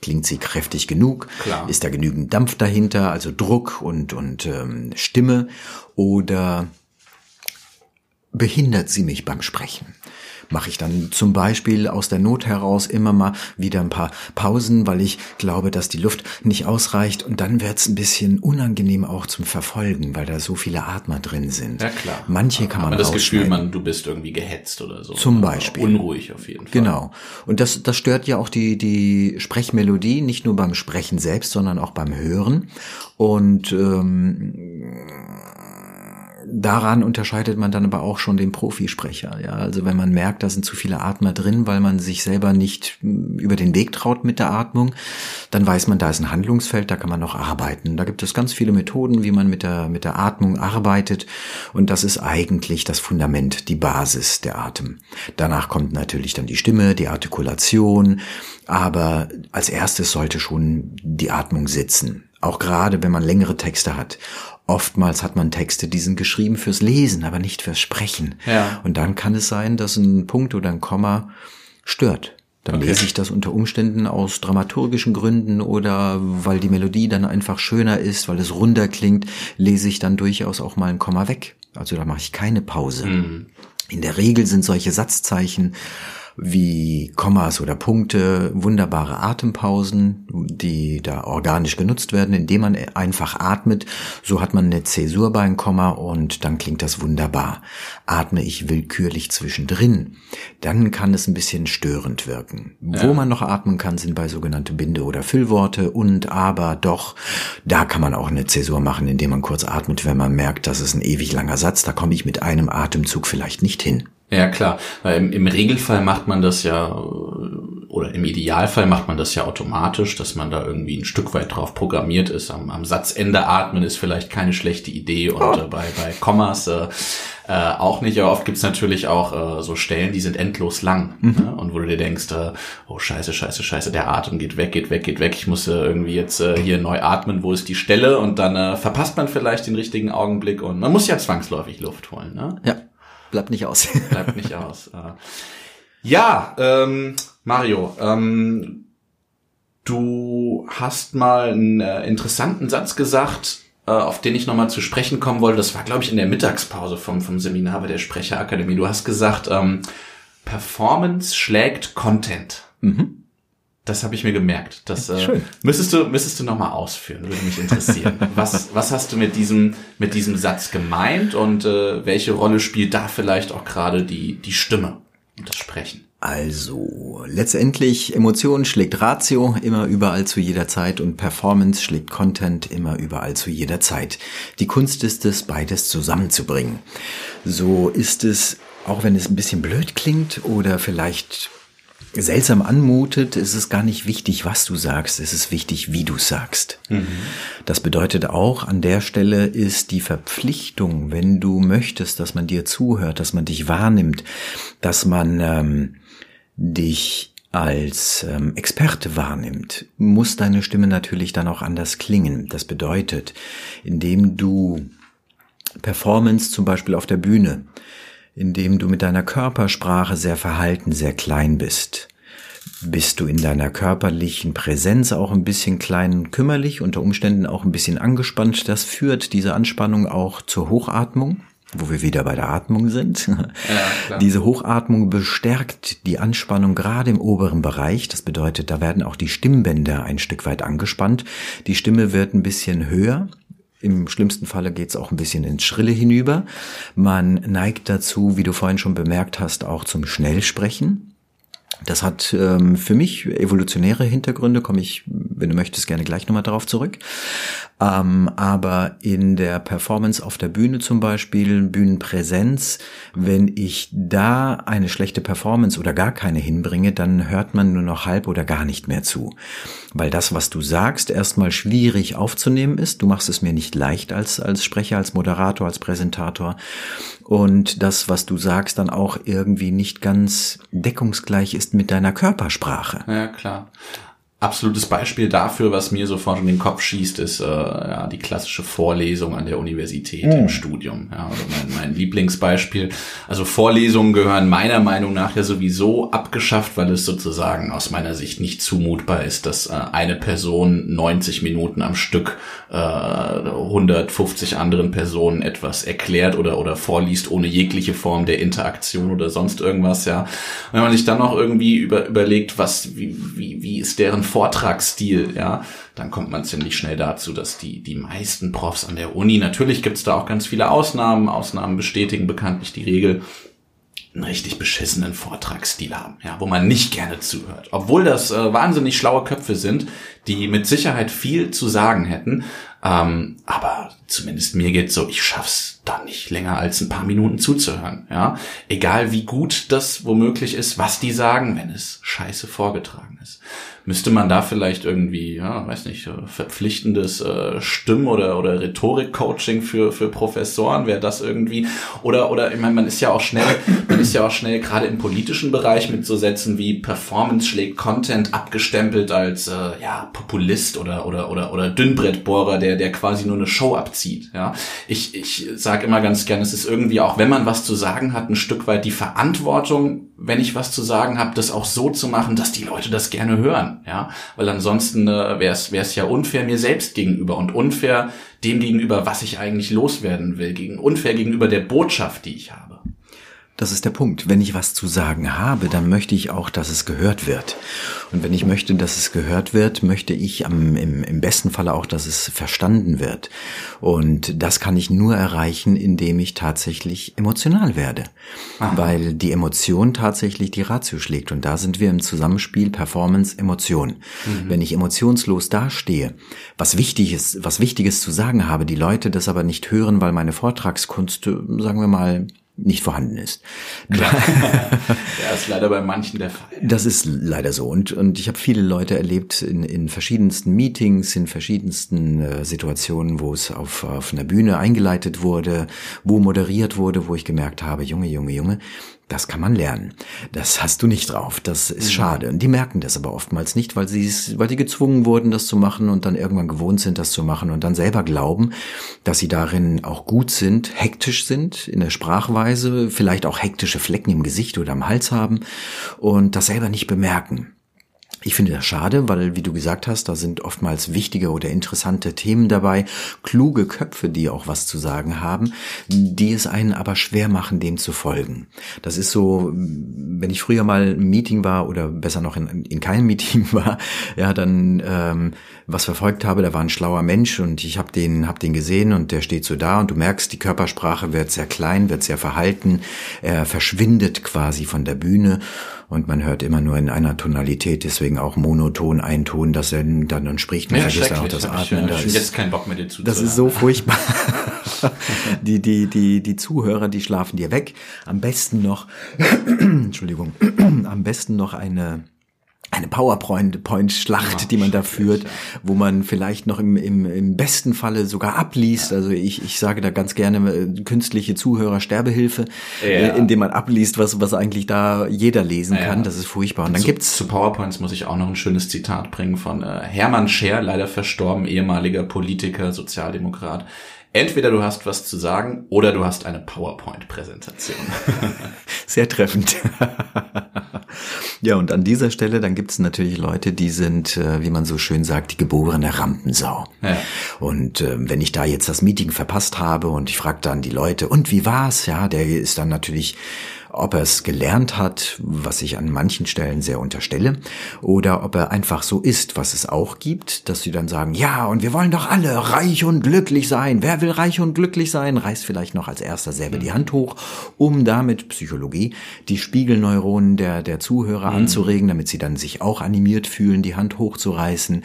Klingt sie kräftig genug? Klar. Ist da genügend Dampf dahinter, also Druck und, und ähm, Stimme? Oder behindert sie mich beim Sprechen? Mache ich dann zum Beispiel aus der Not heraus immer mal wieder ein paar Pausen, weil ich glaube, dass die Luft nicht ausreicht und dann wird's ein bisschen unangenehm auch zum Verfolgen, weil da so viele Atmer drin sind. Ja klar. Manche kann man Aber das Gefühl, man, du bist irgendwie gehetzt oder so. Zum Beispiel. Unruhig auf jeden Fall. Genau. Und das, das stört ja auch die, die Sprechmelodie, nicht nur beim Sprechen selbst, sondern auch beim Hören. Und ähm, daran unterscheidet man dann aber auch schon den Profisprecher. Ja, also wenn man merkt, da sind zu viele Atmer drin, weil man sich selber nicht hm, über den Weg traut mit der Atmung, dann weiß man, da ist ein Handlungsfeld, da kann man noch arbeiten. Da gibt es ganz viele Methoden, wie man mit der, mit der Atmung arbeitet. Und das ist eigentlich das Fundament, die Basis der Atem. Danach kommt natürlich dann die Stimme, die Artikulation. Aber als erstes sollte schon die Atmung sitzen. Auch gerade, wenn man längere Texte hat. Oftmals hat man Texte, die sind geschrieben fürs Lesen, aber nicht fürs Sprechen. Ja. Und dann kann es sein, dass ein Punkt oder ein Komma stört. Dann Okay. lese ich das unter Umständen aus dramaturgischen Gründen oder weil die Melodie dann einfach schöner ist, weil es runder klingt, lese ich dann durchaus auch mal ein Komma weg. Also da mache ich keine Pause. In der Regel sind solche Satzzeichen wie Kommas oder Punkte wunderbare Atempausen, die da organisch genutzt werden, indem man einfach atmet. So hat man eine Zäsur bei einem Komma und dann klingt das wunderbar. Atme ich willkürlich zwischendrin, dann kann es ein bisschen störend wirken. Wo man noch atmen kann, sind bei sogenannte Binde- oder Füllworte und aber doch, da kann man auch eine Zäsur machen, indem man kurz atmet, wenn man merkt, das ist ein ewig langer Satz, da komme ich mit einem Atemzug vielleicht nicht hin. Ja, klar. Weil im, im Regelfall macht man das ja, oder im Idealfall macht man das ja automatisch, dass man da irgendwie ein Stück weit drauf programmiert ist. Am, am Satzende atmen ist vielleicht keine schlechte Idee und äh, bei, bei Kommas äh, äh, auch nicht. Aber oft gibt's natürlich auch äh, so Stellen, die sind endlos lang. Ne? Und wo du dir denkst, äh, oh scheiße, scheiße, scheiße, der Atem geht weg, geht weg, geht weg. Ich muss äh, irgendwie jetzt äh, hier neu atmen, wo ist die Stelle? Und dann äh, verpasst man vielleicht den richtigen Augenblick und man muss ja zwangsläufig Luft holen. Ne? Ja, bleibt nicht aus. *laughs* Bleibt nicht aus. Äh, Ja, ähm, Mario, ähm, du hast mal einen äh, interessanten Satz gesagt, äh, auf den ich nochmal zu sprechen kommen wollte. Das war, glaube ich, in der Mittagspause vom, vom Seminar bei der Sprecherakademie. Du hast gesagt, ähm, Performance schlägt Content. Das habe ich mir gemerkt. Das äh, Schön. müsstest du müsstest du noch mal ausführen, würde mich interessieren. *laughs* was was hast du mit diesem mit diesem Satz gemeint und äh, welche Rolle spielt da vielleicht auch gerade die die Stimme und das Sprechen? Also, letztendlich Emotion schlägt Ratio immer überall zu jeder Zeit und Performance schlägt Content immer überall zu jeder Zeit. Die Kunst ist es, beides zusammenzubringen. So ist es, auch wenn es ein bisschen blöd klingt oder vielleicht seltsam anmutet, ist es gar nicht wichtig, was du sagst, es ist wichtig, wie du sagst. Das bedeutet auch, an der Stelle ist die Verpflichtung, wenn du möchtest, dass man dir zuhört, dass man dich wahrnimmt, dass man ähm, dich als ähm, Experte wahrnimmt, muss deine Stimme natürlich dann auch anders klingen. Das bedeutet, indem du Performance zum Beispiel auf der Bühne, indem du mit deiner Körpersprache sehr verhalten, sehr klein bist, bist du in deiner körperlichen Präsenz auch ein bisschen klein und kümmerlich, unter Umständen auch ein bisschen angespannt. Das führt diese Anspannung auch zur Hochatmung, wo wir wieder bei der Atmung sind. klar. Diese Hochatmung bestärkt die Anspannung gerade im oberen Bereich. Das bedeutet, da werden auch die Stimmbänder ein Stück weit angespannt. Die Stimme wird ein bisschen höher. Im schlimmsten Falle geht's auch ein bisschen ins Schrille hinüber. Man neigt dazu, wie du vorhin schon bemerkt hast, auch zum Schnellsprechen. Das hat ähm, für mich evolutionäre Hintergründe, komme ich wenn du möchtest, gerne gleich nochmal darauf zurück. Ähm, aber in der Performance auf der Bühne zum Beispiel, Bühnenpräsenz, wenn ich da eine schlechte Performance oder gar keine hinbringe, dann hört man nur noch halb oder gar nicht mehr zu. Weil das, was du sagst, erstmal schwierig aufzunehmen ist. Du machst es mir nicht leicht als, als Sprecher, als Moderator, als Präsentator. Und das, was du sagst, dann auch irgendwie nicht ganz deckungsgleich ist mit deiner Körpersprache. Ja, klar absolutes Beispiel dafür, was mir sofort in den Kopf schießt, ist äh, ja, die klassische Vorlesung an der Universität mhm. im Studium. Ja, also mein, mein Lieblingsbeispiel. Also Vorlesungen gehören meiner Meinung nach ja sowieso abgeschafft, weil es sozusagen aus meiner Sicht nicht zumutbar ist, dass äh, eine Person 90 Minuten am Stück äh, 150 anderen Personen etwas erklärt oder oder vorliest ohne jegliche Form der Interaktion oder sonst irgendwas. Ja, wenn man sich dann noch irgendwie über, überlegt, was wie, wie, wie ist deren Vortragsstil, ja, dann kommt man ziemlich schnell dazu, dass die, die meisten Profs an der Uni, natürlich gibt's da auch ganz viele Ausnahmen, Ausnahmen bestätigen bekanntlich die Regel, einen richtig beschissenen Vortragsstil haben, ja, wo man nicht gerne zuhört. Obwohl das äh, wahnsinnig schlaue Köpfe sind, die mit Sicherheit viel zu sagen hätten, ähm, aber zumindest mir geht's so, ich schaff's da nicht länger als ein paar Minuten zuzuhören, ja. Egal wie gut das womöglich ist, was die sagen, wenn es scheiße vorgetragen ist. Müsste man da vielleicht irgendwie, ja, weiß nicht, äh, verpflichtendes äh, Stimm- oder, oder Rhetorik-Coaching für, für Professoren, wäre das irgendwie, oder, oder, ich meine, man ist ja auch schnell, *laughs* man ist ja auch schnell gerade im politischen Bereich mit so Sätzen wie Performance schlägt Content abgestempelt als, äh, ja, Populist oder, oder, oder, oder Dünnbrettbohrer, der, der quasi nur eine Show abzieht, ja. Ich, ich sage immer ganz gern, es ist irgendwie auch, wenn man was zu sagen hat, ein Stück weit die Verantwortung, wenn ich was zu sagen habe, das auch so zu machen, dass die Leute das gerne hören ja, weil ansonsten äh, wäre es ja unfair mir selbst gegenüber und unfair dem gegenüber, was ich eigentlich loswerden will, gegen unfair gegenüber der Botschaft, die ich habe. Das ist der Punkt. Wenn ich was zu sagen habe, dann möchte ich auch, dass es gehört wird. Und wenn ich möchte, dass es gehört wird, möchte ich am, im, im besten Falle auch, dass es verstanden wird. Und das kann ich nur erreichen, indem ich tatsächlich emotional werde. Aha. Weil die Emotion tatsächlich die Ratio schlägt. Und da sind wir im Zusammenspiel Performance, Emotion. Mhm. Wenn ich emotionslos dastehe, was wichtig ist, was Wichtiges zu sagen habe, die Leute das aber nicht hören, weil meine Vortragskunst, sagen wir mal, nicht vorhanden ist. Klar. *laughs* ja, ist leider bei manchen der Fall. Das ist leider so. Und, und ich habe viele Leute erlebt in, in verschiedensten Meetings, in verschiedensten äh, Situationen, wo es auf, auf einer Bühne eingeleitet wurde, wo moderiert wurde, wo ich gemerkt habe, Junge, Junge, Junge, das kann man lernen. Das hast du nicht drauf. Das ist mhm. schade. Und die merken das aber oftmals nicht, weil sie weil die gezwungen wurden, das zu machen und dann irgendwann gewohnt sind, das zu machen und dann selber glauben, dass sie darin auch gut sind, hektisch sind in der Sprachweise, vielleicht auch hektische Flecken im Gesicht oder am Hals haben und das selber nicht bemerken. Ich finde das schade, weil, wie du gesagt hast, da sind oftmals wichtige oder interessante Themen dabei, kluge Köpfe, die auch was zu sagen haben, die es einen aber schwer machen, dem zu folgen. Das ist so, wenn ich früher mal im Meeting war oder besser noch in, in keinem *laughs* Meeting war, ja, dann ähm, was verfolgt habe, da war ein schlauer Mensch und ich habe den, hab den gesehen und der steht so da und du merkst, die Körpersprache wird sehr klein, wird sehr verhalten, er verschwindet quasi von der Bühne und man hört immer nur in einer Tonalität, deswegen auch monoton ein Ton, dass er dann, dann spricht. Man ja, vergisst auch das Atmen. Ich, da ist, jetzt keinen Bock mehr dir Das ist so furchtbar. *laughs* die, die, die, die Zuhörer, die schlafen dir weg. Am besten noch, *clears throat* Entschuldigung, *clears throat* am besten noch eine eine PowerPoint-Schlacht, die man da führt, wo man vielleicht noch im, im, im besten Falle sogar abliest. Also ich, ich sage da ganz gerne äh, künstliche Zuhörer-Sterbehilfe, ja. äh, indem man abliest, was, was eigentlich da jeder lesen kann. Ja. Das ist furchtbar. Und dann zu, gibt's zu PowerPoints muss ich auch noch ein schönes Zitat bringen von äh, Hermann Scher, leider verstorben, ehemaliger Politiker, Sozialdemokrat. Entweder du hast was zu sagen oder du hast eine PowerPoint-Präsentation. *laughs* Sehr treffend. ja, und an dieser Stelle, dann gibt es natürlich Leute, die sind, äh, wie man so schön sagt, die geborene Rampensau. Ja. Und äh, wenn ich da jetzt das Meeting verpasst habe und ich frage dann die Leute, und wie war's? Ja, der ist dann natürlich ob er es gelernt hat, was ich an manchen Stellen sehr unterstelle, oder ob er einfach so ist, was es auch gibt, dass sie dann sagen, ja, und wir wollen doch alle reich und glücklich sein. Wer will reich und glücklich sein? Reißt vielleicht noch als erster selber die Hand hoch, um damit Psychologie die Spiegelneuronen der, der Zuhörer mhm. anzuregen, damit sie dann sich auch animiert fühlen, die Hand hochzureißen.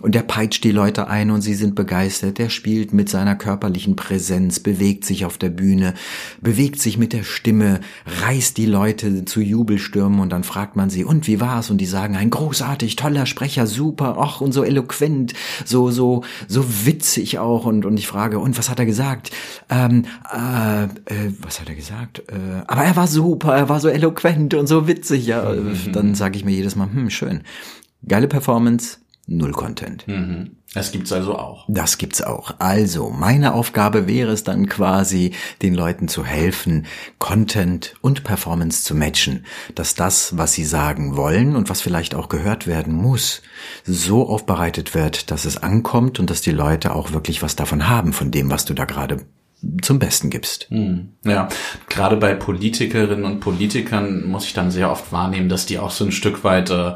Und der peitscht die Leute ein und sie sind begeistert. Der spielt mit seiner körperlichen Präsenz, bewegt sich auf der Bühne, bewegt sich mit der Stimme, reißt die Leute zu Jubelstürmen und dann fragt man sie, und wie war's? Und die sagen, ein großartig, toller Sprecher, super, ach, und so eloquent, so, so, so witzig auch. Und, und ich frage, und was hat er gesagt? Ähm, äh, äh, was hat er gesagt? Äh, aber er war super, er war so eloquent und so witzig. Ja, mhm. dann sage ich mir jedes Mal, hm, schön. Geile Performance, null Content. Mhm. Das gibt's also auch. Das gibt's auch. Also, meine Aufgabe wäre es dann quasi, den Leuten zu helfen, Content und Performance zu matchen, dass das, was sie sagen wollen und was vielleicht auch gehört werden muss, so aufbereitet wird, dass es ankommt und dass die Leute auch wirklich was davon haben, von dem, was du da gerade zum Besten gibst. Hm. Ja, gerade bei Politikerinnen und Politikern muss ich dann sehr oft wahrnehmen, dass die auch so ein Stück weit äh,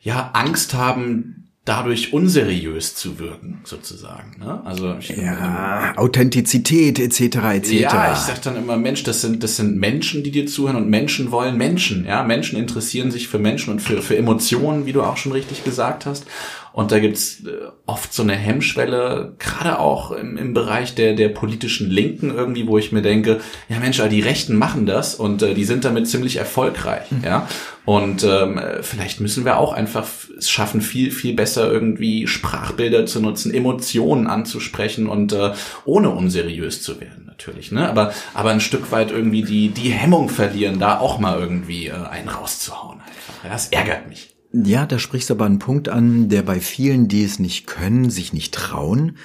ja Angst haben, dadurch unseriös zu wirken, sozusagen. Ne? Also ich ja, Authentizität etc. etc. Ja, ich sag dann immer, Mensch, das sind das sind Menschen, die dir zuhören und Menschen wollen Menschen. Ja, Menschen interessieren sich für Menschen und für für Emotionen, wie du auch schon richtig gesagt hast. Und da gibt's äh, oft so eine Hemmschwelle, gerade auch im, im Bereich der, der politischen Linken irgendwie, wo ich mir denke, ja Mensch, die Rechten machen das und äh, die sind damit ziemlich erfolgreich. Mhm. Ja. Und ähm, vielleicht müssen wir auch einfach es schaffen, viel, viel besser irgendwie Sprachbilder zu nutzen, Emotionen anzusprechen und äh, ohne unseriös zu werden, natürlich. Ne? Aber, aber ein Stück weit irgendwie die, die Hemmung verlieren, da auch mal irgendwie äh, einen rauszuhauen einfach. Ja, das ärgert mich. Ja, da sprichst du aber einen Punkt an, der bei vielen, die es nicht können, sich nicht trauen,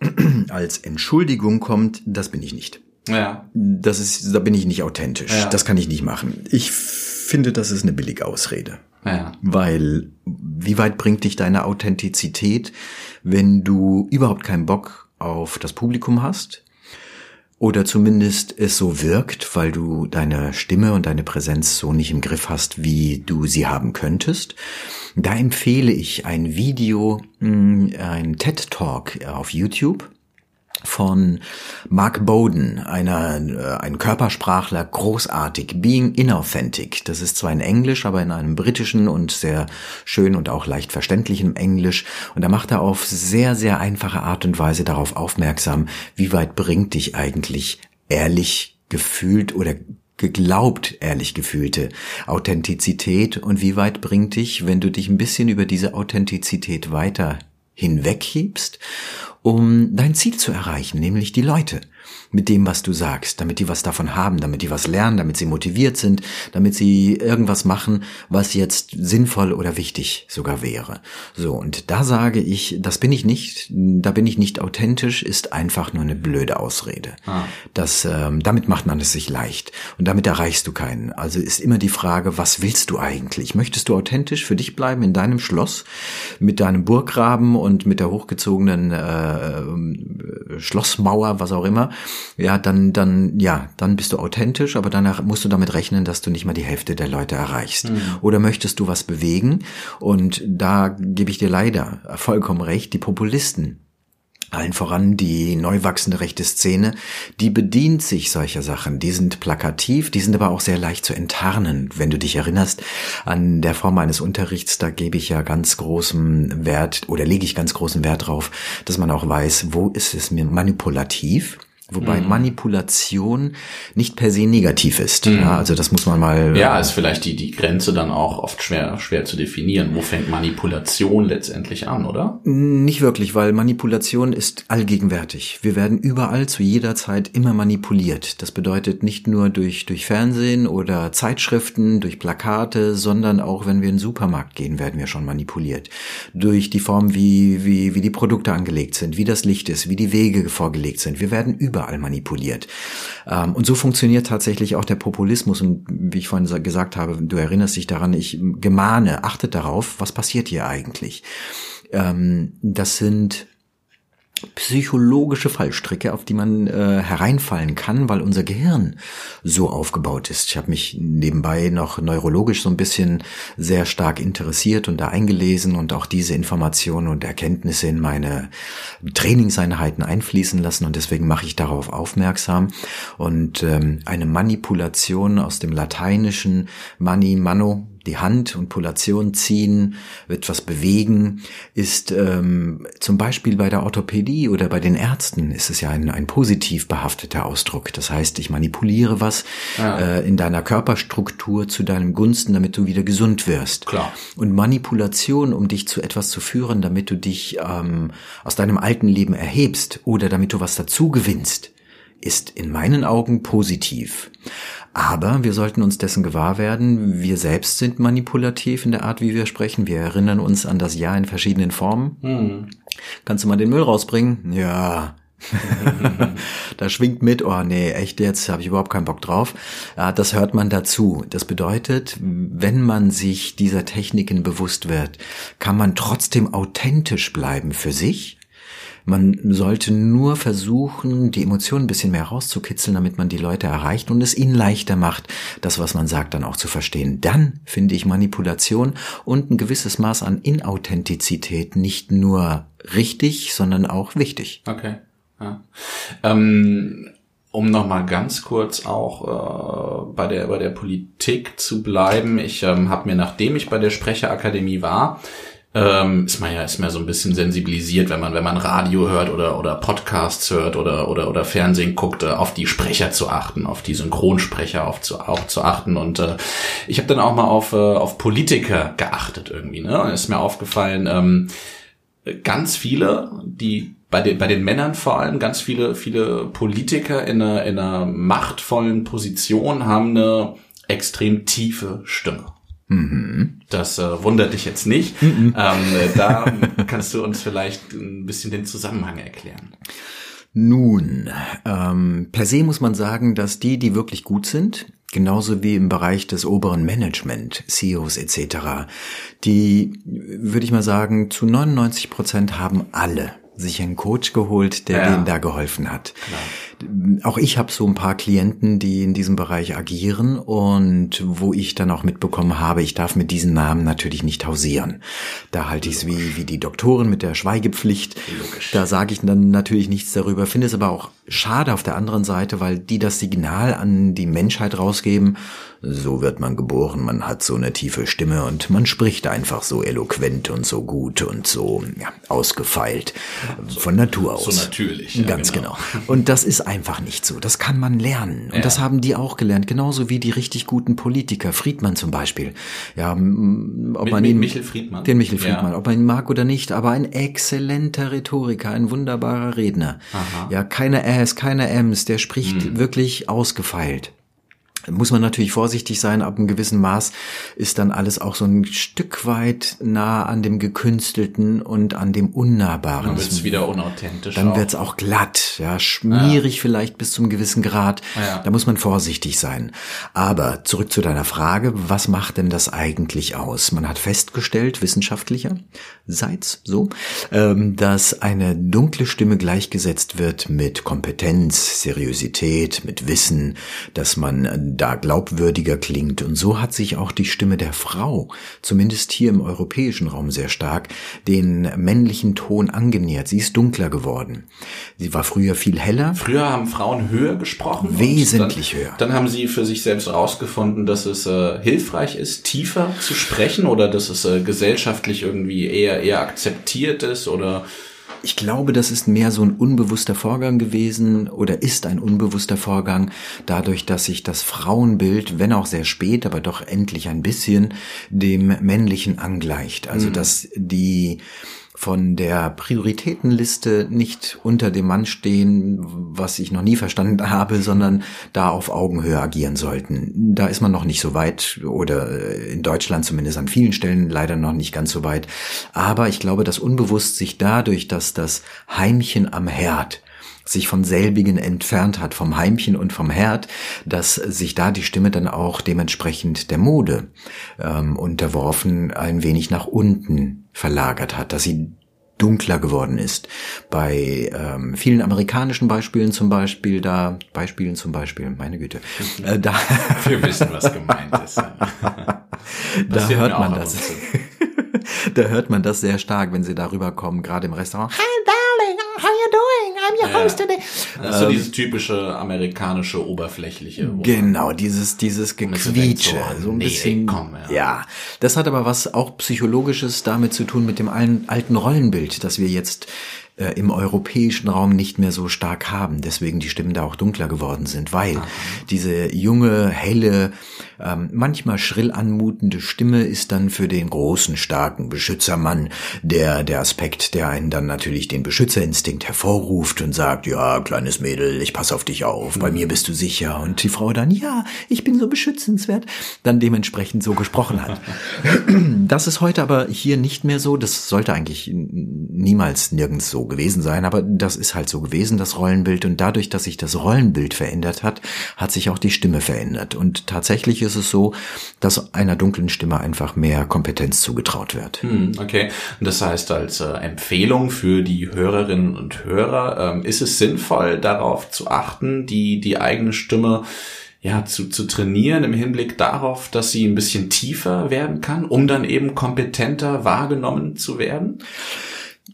*clears throat* als Entschuldigung kommt, das bin ich nicht. Ja. Das ist, da bin ich nicht authentisch. Ja. Das kann ich nicht machen. Ich finde, das ist eine billige Ausrede. Ja. Weil, wie weit bringt dich deine Authentizität, wenn du überhaupt keinen Bock auf das Publikum hast? Oder zumindest es so wirkt, weil du deine Stimme und deine Präsenz so nicht im Griff hast, wie du sie haben könntest. Da empfehle ich ein Video, hm, ein TED Talk auf YouTube von Mark Bowden, einer, äh, ein Körpersprachler, großartig, Being Inauthentic. Das ist zwar in Englisch, aber in einem britischen und sehr schön und auch leicht verständlichen Englisch. Und da macht er auf sehr, sehr einfache Art und Weise darauf aufmerksam, wie weit bringt dich eigentlich ehrlich gefühlt oder geglaubt, ehrlich gefühlte Authentizität und wie weit bringt dich, wenn du dich ein bisschen über diese Authentizität weiter hinweghebst um dein Ziel zu erreichen, nämlich die Leute mit dem, was du sagst, damit die was davon haben, damit die was lernen, damit sie motiviert sind, damit sie irgendwas machen, was jetzt sinnvoll oder wichtig sogar wäre. So, und da sage ich, das bin ich nicht, da bin ich nicht authentisch, ist einfach nur eine blöde Ausrede. Ah. Das, ähm, damit macht man es sich leicht und damit erreichst du keinen. Also ist immer die Frage, was willst du eigentlich? Möchtest du authentisch für dich bleiben in deinem Schloss mit deinem Burggraben und mit der hochgezogenen äh, äh Schlossmauer, was auch immer? Ja, dann, dann, ja, dann bist du authentisch, aber danach musst du damit rechnen, dass du nicht mal die Hälfte der Leute erreichst. Mhm. Oder möchtest du was bewegen? Und da gebe ich dir leider vollkommen recht, die Populisten allen voran die neu wachsende rechte Szene, die bedient sich solcher Sachen. Die sind plakativ, die sind aber auch sehr leicht zu enttarnen. Wenn du dich erinnerst an der Form eines Unterrichts, da gebe ich ja ganz großen Wert oder lege ich ganz großen Wert drauf, dass man auch weiß, wo ist es mir manipulativ Wobei mhm. Manipulation nicht per se negativ ist. Mhm. Ja, also das muss man mal. Ja, äh, ist vielleicht die, die Grenze dann auch oft schwer, schwer zu definieren. Wo fängt Manipulation letztendlich an, oder? Nicht wirklich, weil Manipulation ist allgegenwärtig. Wir werden überall zu jeder Zeit immer manipuliert. Das bedeutet nicht nur durch, durch Fernsehen oder Zeitschriften, durch Plakate, sondern auch wenn wir in den Supermarkt gehen, werden wir schon manipuliert. Durch die Form, wie, wie, wie die Produkte angelegt sind, wie das Licht ist, wie die Wege vorgelegt sind. Wir werden überall überall manipuliert. Ähm, und so funktioniert tatsächlich auch der Populismus. Und wie ich vorhin gesagt habe, du erinnerst dich daran, ich gemahne, achtet darauf, was passiert hier eigentlich. Ähm, das sind psychologische Fallstricke, auf die man äh, hereinfallen kann, weil unser Gehirn so aufgebaut ist. Ich habe mich nebenbei noch neurologisch so ein bisschen sehr stark interessiert und da eingelesen und auch diese Informationen und Erkenntnisse in meine Trainingseinheiten einfließen lassen und deswegen mache ich darauf aufmerksam. Und ähm, eine Manipulation aus dem Lateinischen Mani Mano die Hand und Polation ziehen, etwas bewegen, ist ähm, zum Beispiel bei der Orthopädie oder bei den Ärzten ist es ja ein, ein positiv behafteter Ausdruck. Das heißt, ich manipuliere was ja. äh, in deiner Körperstruktur zu deinem Gunsten, damit du wieder gesund wirst. Klar. Und Manipulation, um dich zu etwas zu führen, damit du dich ähm, aus deinem alten Leben erhebst oder damit du was dazu gewinnst, ist in meinen Augen positiv. Aber wir sollten uns dessen gewahr werden, wir selbst sind manipulativ in der Art, wie wir sprechen. Wir erinnern uns an das Ja in verschiedenen Formen. Hm. Kannst du mal den Müll rausbringen? Ja, *laughs* da schwingt mit, oh nee, echt jetzt habe ich überhaupt keinen Bock drauf. Ja, das hört man dazu. Das bedeutet, wenn man sich dieser Techniken bewusst wird, kann man trotzdem authentisch bleiben für sich man sollte nur versuchen, die Emotionen ein bisschen mehr rauszukitzeln, damit man die Leute erreicht und es ihnen leichter macht, das, was man sagt, dann auch zu verstehen. Dann finde ich Manipulation und ein gewisses Maß an Inauthentizität nicht nur richtig, sondern auch wichtig. Okay. Ja. Ähm um noch mal ganz kurz auch äh, bei der bei der Politik zu bleiben, ich ähm, habe mir nachdem ich bei der Sprecherakademie war, ähm, ist man ja ist man so ein bisschen sensibilisiert, wenn man wenn man Radio hört oder oder Podcasts hört oder oder oder Fernsehen guckt, äh, auf die Sprecher zu achten, auf die Synchronsprecher auf zu, auch zu achten und äh, ich habe dann auch mal auf äh, auf Politiker geachtet irgendwie, ne? Ist mir aufgefallen, ähm, ganz viele, die bei den, bei den Männern vor allem, ganz viele, viele Politiker in einer, in einer machtvollen Position haben eine extrem tiefe Stimme. Mhm. Das äh, wundert dich jetzt nicht. Mhm. Ähm, da *laughs* kannst du uns vielleicht ein bisschen den Zusammenhang erklären. Nun, ähm, per se muss man sagen, dass die, die wirklich gut sind, genauso wie im Bereich des oberen Management, CEOs etc., die, würde ich mal sagen, zu 99 Prozent haben alle sich einen Coach geholt, der ja. denen da geholfen hat. Klar. Auch ich habe so ein paar Klienten, die in diesem Bereich agieren und wo ich dann auch mitbekommen habe, ich darf mit diesen Namen natürlich nicht hausieren. Da halte ich es wie, wie die Doktoren mit der Schweigepflicht. Logisch. Da sage ich dann natürlich nichts darüber, finde es aber auch schade auf der anderen Seite, weil die das Signal an die Menschheit rausgeben, so wird man geboren, man hat so eine tiefe Stimme und man spricht einfach so eloquent und so gut und so ja, ausgefeilt so, von Natur aus. So natürlich. Ja, Ganz genau. genau. Und das ist einfach nicht so. Das kann man lernen. Und ja. das haben die auch gelernt. Genauso wie die richtig guten Politiker. Friedmann zum Beispiel. Ja, ob mit, man ihn, Michel Friedmann. Den Michel Friedmann. Ob man ihn mag oder nicht. Aber ein exzellenter Rhetoriker, ein wunderbarer Redner. Aha. Ja, keine Äs, keine Ms. Der spricht hm. wirklich ausgefeilt muss man natürlich vorsichtig sein, ab einem gewissen Maß ist dann alles auch so ein Stück weit nah an dem Gekünstelten und an dem Unnahbaren. Dann wird's wieder unauthentisch. Dann auch. wird's auch glatt, ja, schmierig ja. vielleicht bis zum gewissen Grad. Ja. Da muss man vorsichtig sein. Aber zurück zu deiner Frage, was macht denn das eigentlich aus? Man hat festgestellt, wissenschaftlicherseits so, ähm, dass eine dunkle Stimme gleichgesetzt wird mit Kompetenz, Seriosität, mit Wissen, dass man da glaubwürdiger klingt. Und so hat sich auch die Stimme der Frau, zumindest hier im europäischen Raum sehr stark, den männlichen Ton angenähert. Sie ist dunkler geworden. Sie war früher viel heller. Früher haben Frauen höher gesprochen. Wesentlich dann, höher. Dann haben sie für sich selbst herausgefunden, dass es äh, hilfreich ist, tiefer zu sprechen oder dass es äh, gesellschaftlich irgendwie eher, eher akzeptiert ist oder ich glaube, das ist mehr so ein unbewusster Vorgang gewesen oder ist ein unbewusster Vorgang, dadurch, dass sich das Frauenbild, wenn auch sehr spät, aber doch endlich ein bisschen dem männlichen angleicht. Also, mhm. dass die von der Prioritätenliste nicht unter dem Mann stehen, was ich noch nie verstanden habe, sondern da auf Augenhöhe agieren sollten. Da ist man noch nicht so weit oder äh, in Deutschland zumindest an vielen Stellen leider noch nicht ganz so weit. Aber ich glaube, dass unbewusst sich dadurch, dass das Heimchen am Herd sich von selbigen entfernt hat, vom Heimchen und vom Herd, dass sich da die Stimme dann auch dementsprechend der Mode ähm, unterworfen ein wenig nach unten verlagert hat, dass sie dunkler geworden ist. Bei ähm, vielen amerikanischen Beispielen zum Beispiel, da Beispielen zum Beispiel, meine Güte, äh, da *laughs* wir wissen, was gemeint ist. *laughs* da hört man das. *laughs* da hört man das sehr stark, wenn sie darüber kommen, gerade im Restaurant. Ja. host today. Das ist so dieses typische amerikanische oberflächliche. Genau, dieses, dieses Gequietsche, so, so ein nee, bisschen. komm, ja. ja, das hat aber was auch psychologisches damit zu tun mit dem alten, Rollenbild, das wir jetzt äh, im europäischen Raum nicht mehr so stark haben, deswegen die Stimmen da auch dunkler geworden sind, weil diese junge, helle, ähm, manchmal schrill anmutende Stimme ist dann für den großen, starken Beschützermann der, der Aspekt, der einen dann natürlich den Beschützerinstinkt hervorruft und sagt, ja, kleines Mädel, ich passe auf dich auf, bei mir bist du sicher. Und die Frau dann, ja, ich bin so beschützenswert, dann dementsprechend so gesprochen hat. *clears throat* Das ist heute aber hier nicht mehr so. Das sollte eigentlich niemals nirgends so gewesen sein, aber das ist halt so gewesen, das Rollenbild. Und dadurch, dass sich das Rollenbild verändert hat, hat sich auch die Stimme verändert. Und tatsächlich ist es so, dass einer dunklen Stimme einfach mehr Kompetenz zugetraut wird. Hm, Okay, das heißt als äh, Empfehlung für die Hörerinnen und Hörer, ähm, ist es sinnvoll, darauf zu achten, die, die eigene Stimme ja, zu, zu trainieren im Hinblick darauf, dass sie ein bisschen tiefer werden kann, um dann eben kompetenter wahrgenommen zu werden?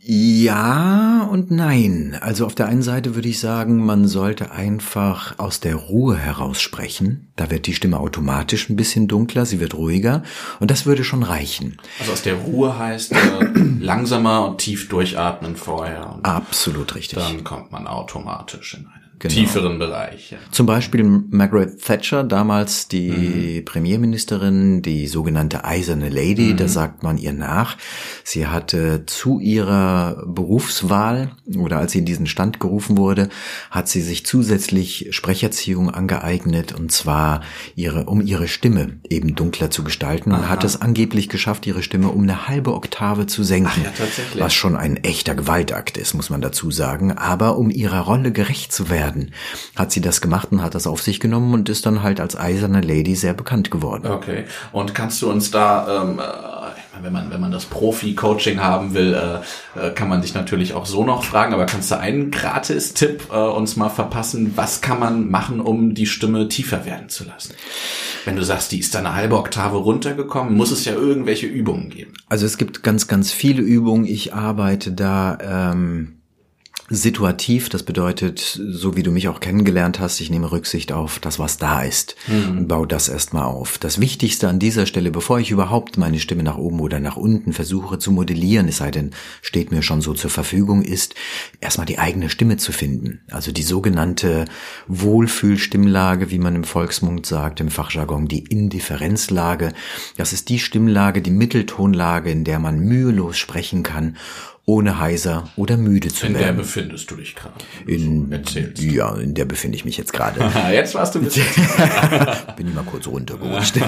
Ja und nein. Also auf der einen Seite würde ich sagen, man sollte einfach aus der Ruhe heraus sprechen. Da wird die Stimme automatisch ein bisschen dunkler, sie wird ruhiger und das würde schon reichen. Also aus der Ruhe heißt äh, *clears throat* langsamer und tief durchatmen vorher. Absolut richtig. dann kommt man automatisch in einen Genau. tieferen Bereich. Ja. Zum Beispiel Margaret Thatcher, damals die Premierministerin, die sogenannte Eiserne Lady, da sagt man ihr nach. Sie hatte zu ihrer Berufswahl oder als sie in diesen Stand gerufen wurde, hat sie sich zusätzlich Sprecherziehung angeeignet und zwar ihre, um ihre Stimme eben dunkler zu gestalten und hat es angeblich geschafft, ihre Stimme um eine halbe Oktave zu senken. Ach ja, tatsächlich. Was schon ein echter Gewaltakt ist, muss man dazu sagen. Aber um ihrer Rolle gerecht zu werden, hat sie das gemacht und hat das auf sich genommen und ist dann halt als eiserne Lady sehr bekannt geworden. Okay. Und kannst du uns da, ähm, äh, wenn man wenn man das Profi-Coaching haben will, äh, äh, kann man dich natürlich auch so noch fragen. Aber kannst du einen Gratis-Tipp äh, uns mal verpassen? Was kann man machen, um die Stimme tiefer werden zu lassen? Wenn du sagst, die ist da eine halbe Oktave runtergekommen, muss es ja irgendwelche Übungen geben. Also es gibt ganz, ganz viele Übungen. Ich arbeite da ähm, situativ. Das bedeutet, so wie du mich auch kennengelernt hast, ich nehme Rücksicht auf das, was da ist und baue das erstmal auf. Das Wichtigste an dieser Stelle, bevor ich überhaupt meine Stimme nach oben oder nach unten versuche zu modellieren, es sei denn, steht mir schon so zur Verfügung, ist erstmal die eigene Stimme zu finden. Also die sogenannte Wohlfühlstimmlage, wie man im Volksmund sagt, im Fachjargon die Indifferenzlage. Das ist die Stimmlage, die Mitteltonlage, in der man mühelos sprechen kann, ohne heiser oder müde zu In der werden. befindest du dich gerade. In, erzählst. ja, in der befinde ich mich jetzt gerade. *laughs* Jetzt warst du ein bisschen. *laughs* Bin ich mal kurz runtergerutscht.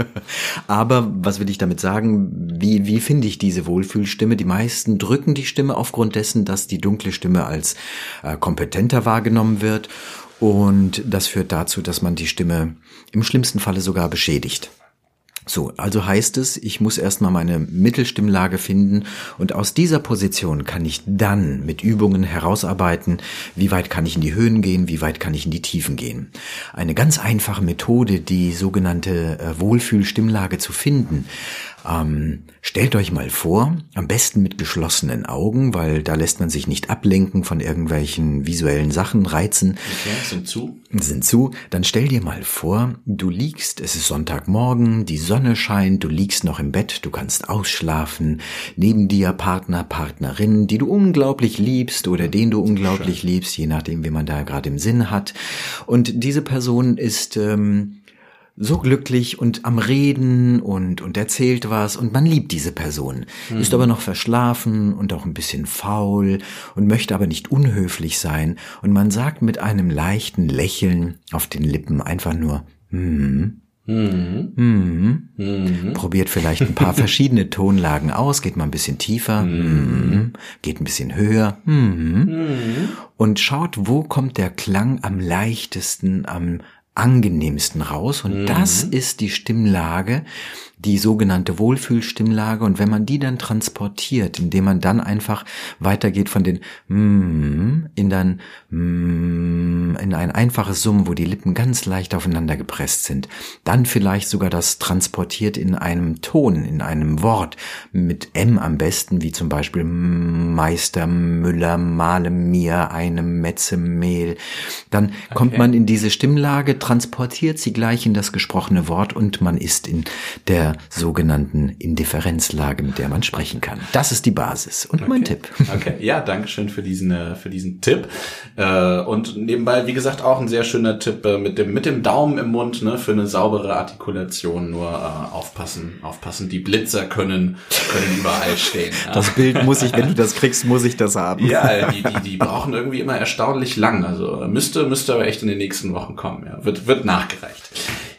*laughs* Aber was will ich damit sagen? Wie, wie finde ich diese Wohlfühlstimme? Die meisten drücken die Stimme aufgrund dessen, dass die dunkle Stimme als äh, kompetenter wahrgenommen wird. Und das führt dazu, dass man die Stimme im schlimmsten Falle sogar beschädigt. So, also heißt es, ich muss erstmal meine Mittelstimmlage finden und aus dieser Position kann ich dann mit Übungen herausarbeiten, wie weit kann ich in die Höhen gehen, wie weit kann ich in die Tiefen gehen. Eine ganz einfache Methode, die sogenannte äh, Wohlfühlstimmlage zu finden. Ähm, stellt euch mal vor, am besten mit geschlossenen Augen, weil da lässt man sich nicht ablenken von irgendwelchen visuellen Sachen, Reizen Okay, sind zu. sind zu, dann stell dir mal vor, du liegst, es ist Sonntagmorgen, die Sonne scheint, du liegst noch im Bett, du kannst ausschlafen, neben dir Partner, Partnerin, die du unglaublich liebst oder den du unglaublich liebst, je nachdem, wie man da gerade im Sinn hat. Und diese Person ist ähm, so glücklich und am Reden und, und erzählt was und man liebt diese Person, ist aber noch verschlafen und auch ein bisschen faul und möchte aber nicht unhöflich sein. Und man sagt mit einem leichten Lächeln auf den Lippen einfach nur, hm, hm, probiert vielleicht ein paar *laughs* verschiedene Tonlagen aus, geht mal ein bisschen tiefer, hm, geht ein bisschen höher, hm, und schaut, wo kommt der Klang am leichtesten, am angenehmsten raus. Und das ist die Stimmlage, die sogenannte Wohlfühlstimmlage. Und wenn man die dann transportiert, indem man dann einfach weitergeht von den mm in dann mm in ein einfaches Summen, wo die Lippen ganz leicht aufeinander gepresst sind, dann vielleicht sogar das transportiert in einem Ton, in einem Wort mit M am besten, wie zum Beispiel Meister Müller male mir eine Metze Mehl, dann okay. kommt man in diese Stimmlage, transportiert sie gleich in das gesprochene Wort und man ist in der sogenannten Indifferenzlage, mit der man sprechen kann. Das ist die Basis und okay. mein Tipp. *laughs* Okay, ja, danke schön für diesen, äh, für diesen Tipp. Äh, und nebenbei, wie gesagt, auch ein sehr schöner Tipp äh, mit dem, mit dem Daumen im Mund, ne, für eine saubere Artikulation. Nur aufpassen, aufpassen. Die Blitzer können, können überall stehen. Ja. Das Bild muss ich, wenn du das kriegst, muss ich das haben. Ja, die, die, die brauchen irgendwie immer erstaunlich lang. Also müsste, müsste aber echt in den nächsten Wochen kommen. Ja, wird, wird nachgereicht.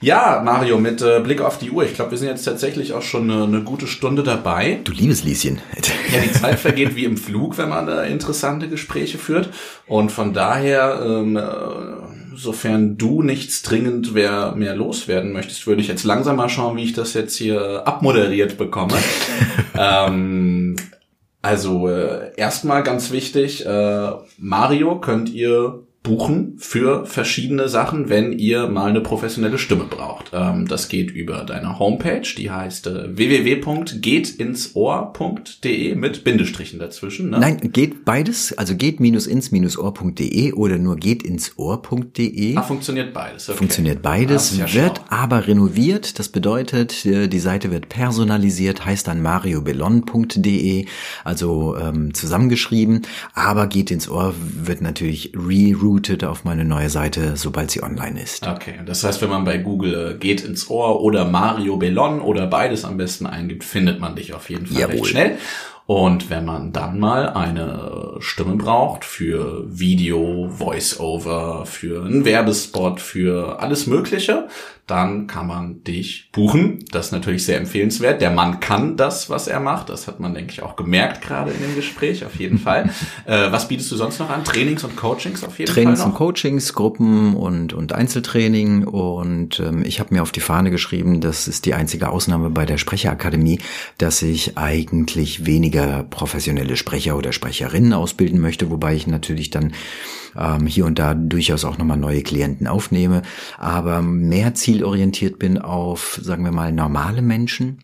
Ja, Mario, mit äh, Blick auf die Uhr. Ich glaube, wir sind jetzt tatsächlich auch schon eine, eine gute Stunde dabei. Du liebes Lieschen. *laughs* ja, die Zeit vergeht wie im Flug, wenn man äh, interessante Gespräche führt. Und von daher, ähm, äh, sofern du nichts dringend mehr, mehr loswerden möchtest, würde ich jetzt langsam mal schauen, wie ich das jetzt hier abmoderiert bekomme. *laughs* ähm, also äh, erstmal ganz wichtig, äh, Mario könnt ihr buchen für verschiedene Sachen, wenn ihr mal eine professionelle Stimme braucht. Ähm, das geht über deine Homepage, die heißt äh, www.gehtinsohr.de mit Bindestrichen dazwischen. Ne? Nein, geht beides, also geht-ins-ohr.de oder nur gehtinsohr.de. Ah, funktioniert beides. Okay. Funktioniert beides, ah, ja wird schlau. aber renoviert. Das bedeutet, äh, die Seite wird personalisiert, heißt dann mariobellon.de, also ähm, zusammengeschrieben, aber geht ins Ohr wird natürlich rerouted routet auf meine neue Seite, sobald sie online ist. Okay, das heißt, wenn man bei Google äh, geht ins Ohr oder Mario Bellon oder beides am besten eingibt, findet man dich auf jeden Fall Jawohl. recht schnell. Und wenn man dann mal eine Stimme braucht für Video, Voice-Over, für einen Werbespot, für alles Mögliche, dann kann man dich buchen. Das ist natürlich sehr empfehlenswert. Der Mann kann das, was er macht. Das hat man, denke ich, auch gemerkt gerade in dem Gespräch, auf jeden Fall. *laughs* Äh, was bietest du sonst noch an? Trainings und Coachings auf jeden Trainings Fall? Trainings und Coachings, Gruppen und, und Einzeltraining. Und ähm, ich habe mir auf die Fahne geschrieben, das ist die einzige Ausnahme bei der Sprecherakademie, dass ich eigentlich weniger professionelle Sprecher oder Sprecherinnen ausbilden möchte, wobei ich natürlich dann ähm, hier und da durchaus auch nochmal neue Klienten aufnehme, aber mehr zielorientiert bin auf, sagen wir mal, normale Menschen,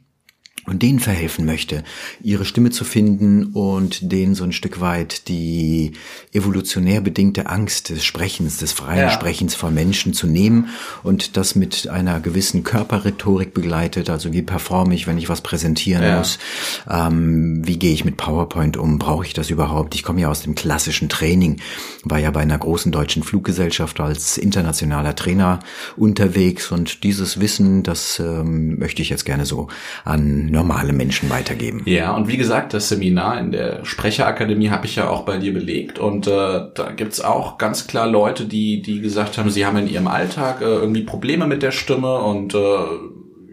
und denen verhelfen möchte, ihre Stimme zu finden und denen so ein Stück weit die evolutionär bedingte Angst des Sprechens, des freien ja. Sprechens vor Menschen zu nehmen und das mit einer gewissen Körperrhetorik begleitet. Also wie performe ich, wenn ich was präsentieren ja. muss? Ähm, wie gehe ich mit PowerPoint um? Brauche ich das überhaupt? Ich komme ja aus dem klassischen Training, war ja bei einer großen deutschen Fluggesellschaft als internationaler Trainer unterwegs und dieses Wissen, das ähm, möchte ich jetzt gerne so an normale Menschen weitergeben. Ja, und wie gesagt, das Seminar in der Sprecherakademie habe ich ja auch bei dir belegt und äh, da gibt's auch ganz klar Leute, die, die gesagt haben, sie haben in ihrem Alltag äh, irgendwie Probleme mit der Stimme und äh,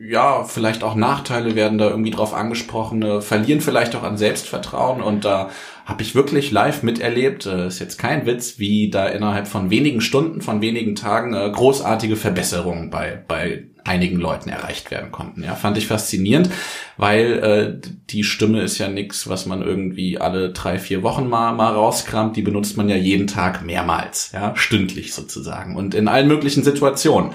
ja, vielleicht auch Nachteile werden da irgendwie drauf angesprochen, äh, verlieren vielleicht auch an Selbstvertrauen und da habe ich wirklich live miterlebt, äh, ist jetzt kein Witz, wie da innerhalb von wenigen Stunden, von wenigen Tagen äh, großartige Verbesserungen bei, bei einigen Leuten erreicht werden konnten. Ja, fand ich faszinierend, weil äh, die Stimme ist ja nichts, was man irgendwie alle drei, vier Wochen mal, mal rauskramt. Die benutzt man ja jeden Tag mehrmals, ja, stündlich sozusagen und in allen möglichen Situationen.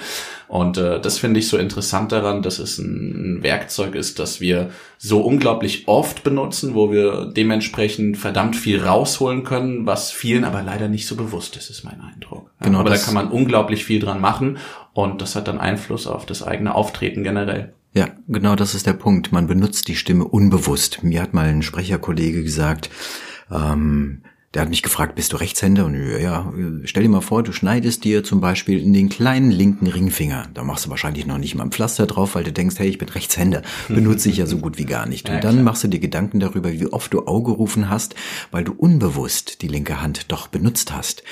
Und äh, das finde ich so interessant daran, dass es ein, Werkzeug ist, das wir so unglaublich oft benutzen, wo wir dementsprechend verdammt viel rausholen können, was vielen aber leider nicht so bewusst ist, ist mein Eindruck. Genau, aber da kann man unglaublich viel dran machen und das hat dann Einfluss auf das eigene Auftreten generell. Ja, genau das ist der Punkt. Man benutzt die Stimme unbewusst. Mir hat mal ein Sprecherkollege gesagt, ähm, der hat mich gefragt, bist du Rechtshänder? Und ja, stell dir mal vor, du schneidest dir zum Beispiel in den kleinen linken Ringfinger. Da machst du wahrscheinlich noch nicht mal ein Pflaster drauf, weil du denkst, hey, ich bin Rechtshänder. Benutze ich ja so gut wie gar nicht. Und dann machst du dir Gedanken darüber, wie oft du Auge gerufen hast, weil du unbewusst die linke Hand doch benutzt hast.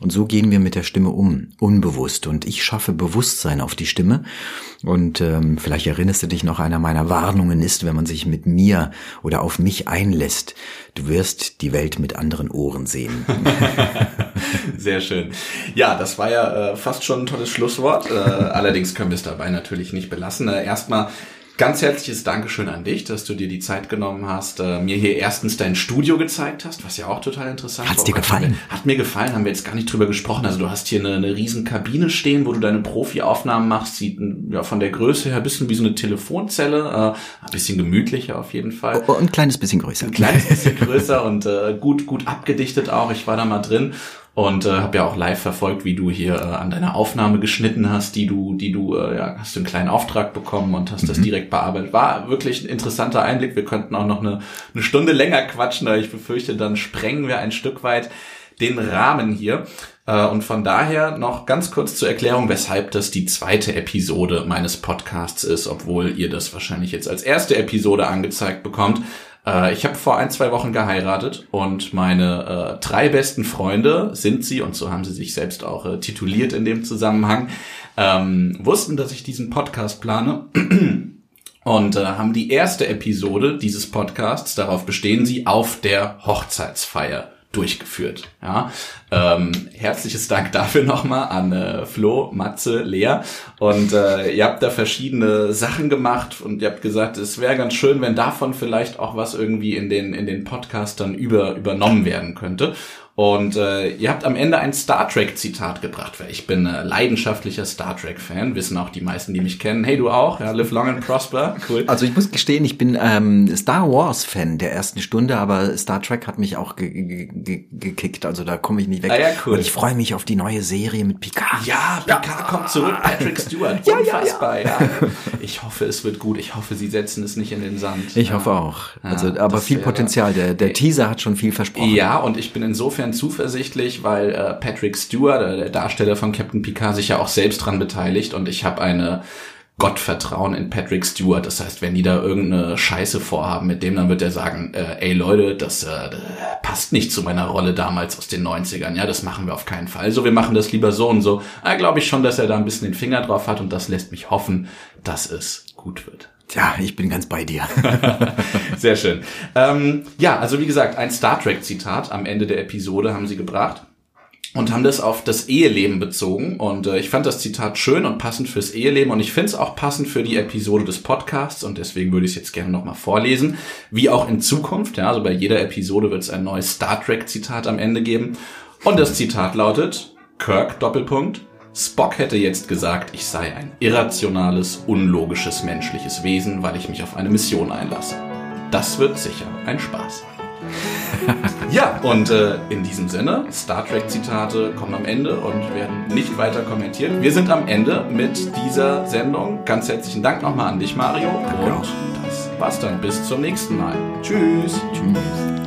Und so gehen wir mit der Stimme um, unbewusst. Und ich schaffe Bewusstsein auf die Stimme. Und ähm, vielleicht erinnerst du dich noch, einer meiner Warnungen ist, wenn man sich mit mir oder auf mich einlässt, du wirst die Welt mit anderen Ohren sehen. *laughs* Sehr schön. Ja, das war ja äh, fast schon ein tolles Schlusswort. Äh, allerdings können wir es dabei natürlich nicht belassen. Äh, erstmal Ganz herzliches Dankeschön an dich, dass du dir die Zeit genommen hast, äh, mir hier erstens dein Studio gezeigt hast, was ja auch total interessant Hat's dir gefallen? Hat mir, hat gefallen, haben wir jetzt gar nicht drüber gesprochen. Also du hast hier eine, eine riesen Kabine stehen, wo du deine Profi-Aufnahmen machst. Sieht ja, von der Größe her ein bisschen wie so eine Telefonzelle. Äh, ein bisschen gemütlicher auf jeden Fall. Oh, ein kleines bisschen größer. Ein kleines bisschen größer und äh, gut, gut abgedichtet auch. Ich war da mal drin und äh, habe ja auch live verfolgt, wie du hier äh, an deiner Aufnahme geschnitten hast, die du, die du, äh, ja, hast du einen kleinen Auftrag bekommen und hast mhm. das direkt bearbeitet. War wirklich ein interessanter Einblick. Wir könnten auch noch eine, eine Stunde länger quatschen, aber ich befürchte, dann sprengen wir ein Stück weit den Rahmen hier. Äh, und von daher noch ganz kurz zur Erklärung, weshalb das die zweite Episode meines Podcasts ist, obwohl ihr das wahrscheinlich jetzt als erste Episode angezeigt bekommt. Äh, ich habe vor ein, zwei Wochen geheiratet und meine äh, drei besten Freunde sind sie, und so haben sie sich selbst auch äh, tituliert in dem Zusammenhang, ähm, wussten, dass ich diesen Podcast plane. *clears throat* Und äh, haben die erste Episode dieses Podcasts, darauf bestehen sie, auf der Hochzeitsfeier durchgeführt. Ja, ähm, herzliches Dank dafür nochmal an äh, Flo, Matze, Lea. Und äh, ihr habt da verschiedene Sachen gemacht und ihr habt gesagt, es wäre ganz schön, wenn davon vielleicht auch was irgendwie in den in den Podcast dann über übernommen werden könnte. Und äh, ihr habt am Ende ein Star Trek-Zitat gebracht, weil ich bin äh, leidenschaftlicher Star Trek-Fan, wissen auch die meisten, die mich kennen. Hey, du auch? Ja, live long and prosper. *laughs* Cool. Also ich muss gestehen, ich bin ähm, Star Wars-Fan der ersten Stunde, aber Star Trek hat mich auch ge ge ge gekickt, also da komme ich nicht weg. Ah, ja, cool. Und ich freue mich auf die neue Serie mit Picard. Ja, Picard ja. kommt zurück, Patrick Stewart. ja, Unfassbar, ja, ja. *laughs* ja. Ich hoffe, es wird gut. Ich hoffe, sie setzen es nicht in den Sand. Ich hoffe auch. Also, aber viel Potenzial. Der, der Teaser hat schon viel versprochen. Ja, und ich bin insofern insofern zuversichtlich, weil äh, Patrick Stewart, äh, der Darsteller von Captain Picard, sich ja auch selbst dran beteiligt und ich habe eine Gottvertrauen in Patrick Stewart. Das heißt, wenn die da irgendeine Scheiße vorhaben mit dem, dann wird er sagen, äh, ey Leute, das äh, passt nicht zu meiner Rolle damals aus den 90ern. Ja, das machen wir auf keinen Fall. Also wir machen das lieber so und so. Da glaube ich schon, dass er da ein bisschen den Finger drauf hat und das lässt mich hoffen, dass es gut wird. Tja, ich bin ganz bei dir. *laughs* Sehr schön. Ähm, ja, also wie gesagt, ein Star Trek-Zitat am Ende der Episode haben sie gebracht und haben das auf das Eheleben bezogen. Und äh, ich fand das Zitat schön und passend fürs Eheleben und ich finde es auch passend für die Episode des Podcasts und deswegen würde ich es jetzt gerne nochmal vorlesen. Wie auch in Zukunft, ja, also bei jeder Episode wird es ein neues Star Trek-Zitat am Ende geben. Und das Zitat lautet, Kirk, Doppelpunkt, Spock hätte jetzt gesagt, ich sei ein irrationales, unlogisches menschliches Wesen, weil ich mich auf eine Mission einlasse. Das wird sicher ein Spaß. *laughs* ja, und äh, in diesem Sinne, Star Trek-Zitate kommen am Ende und werden nicht weiter kommentiert. Wir sind am Ende mit dieser Sendung. Ganz herzlichen Dank nochmal an dich, Mario. Und das war's dann. Bis zum nächsten Mal. Tschüss. Tschüss.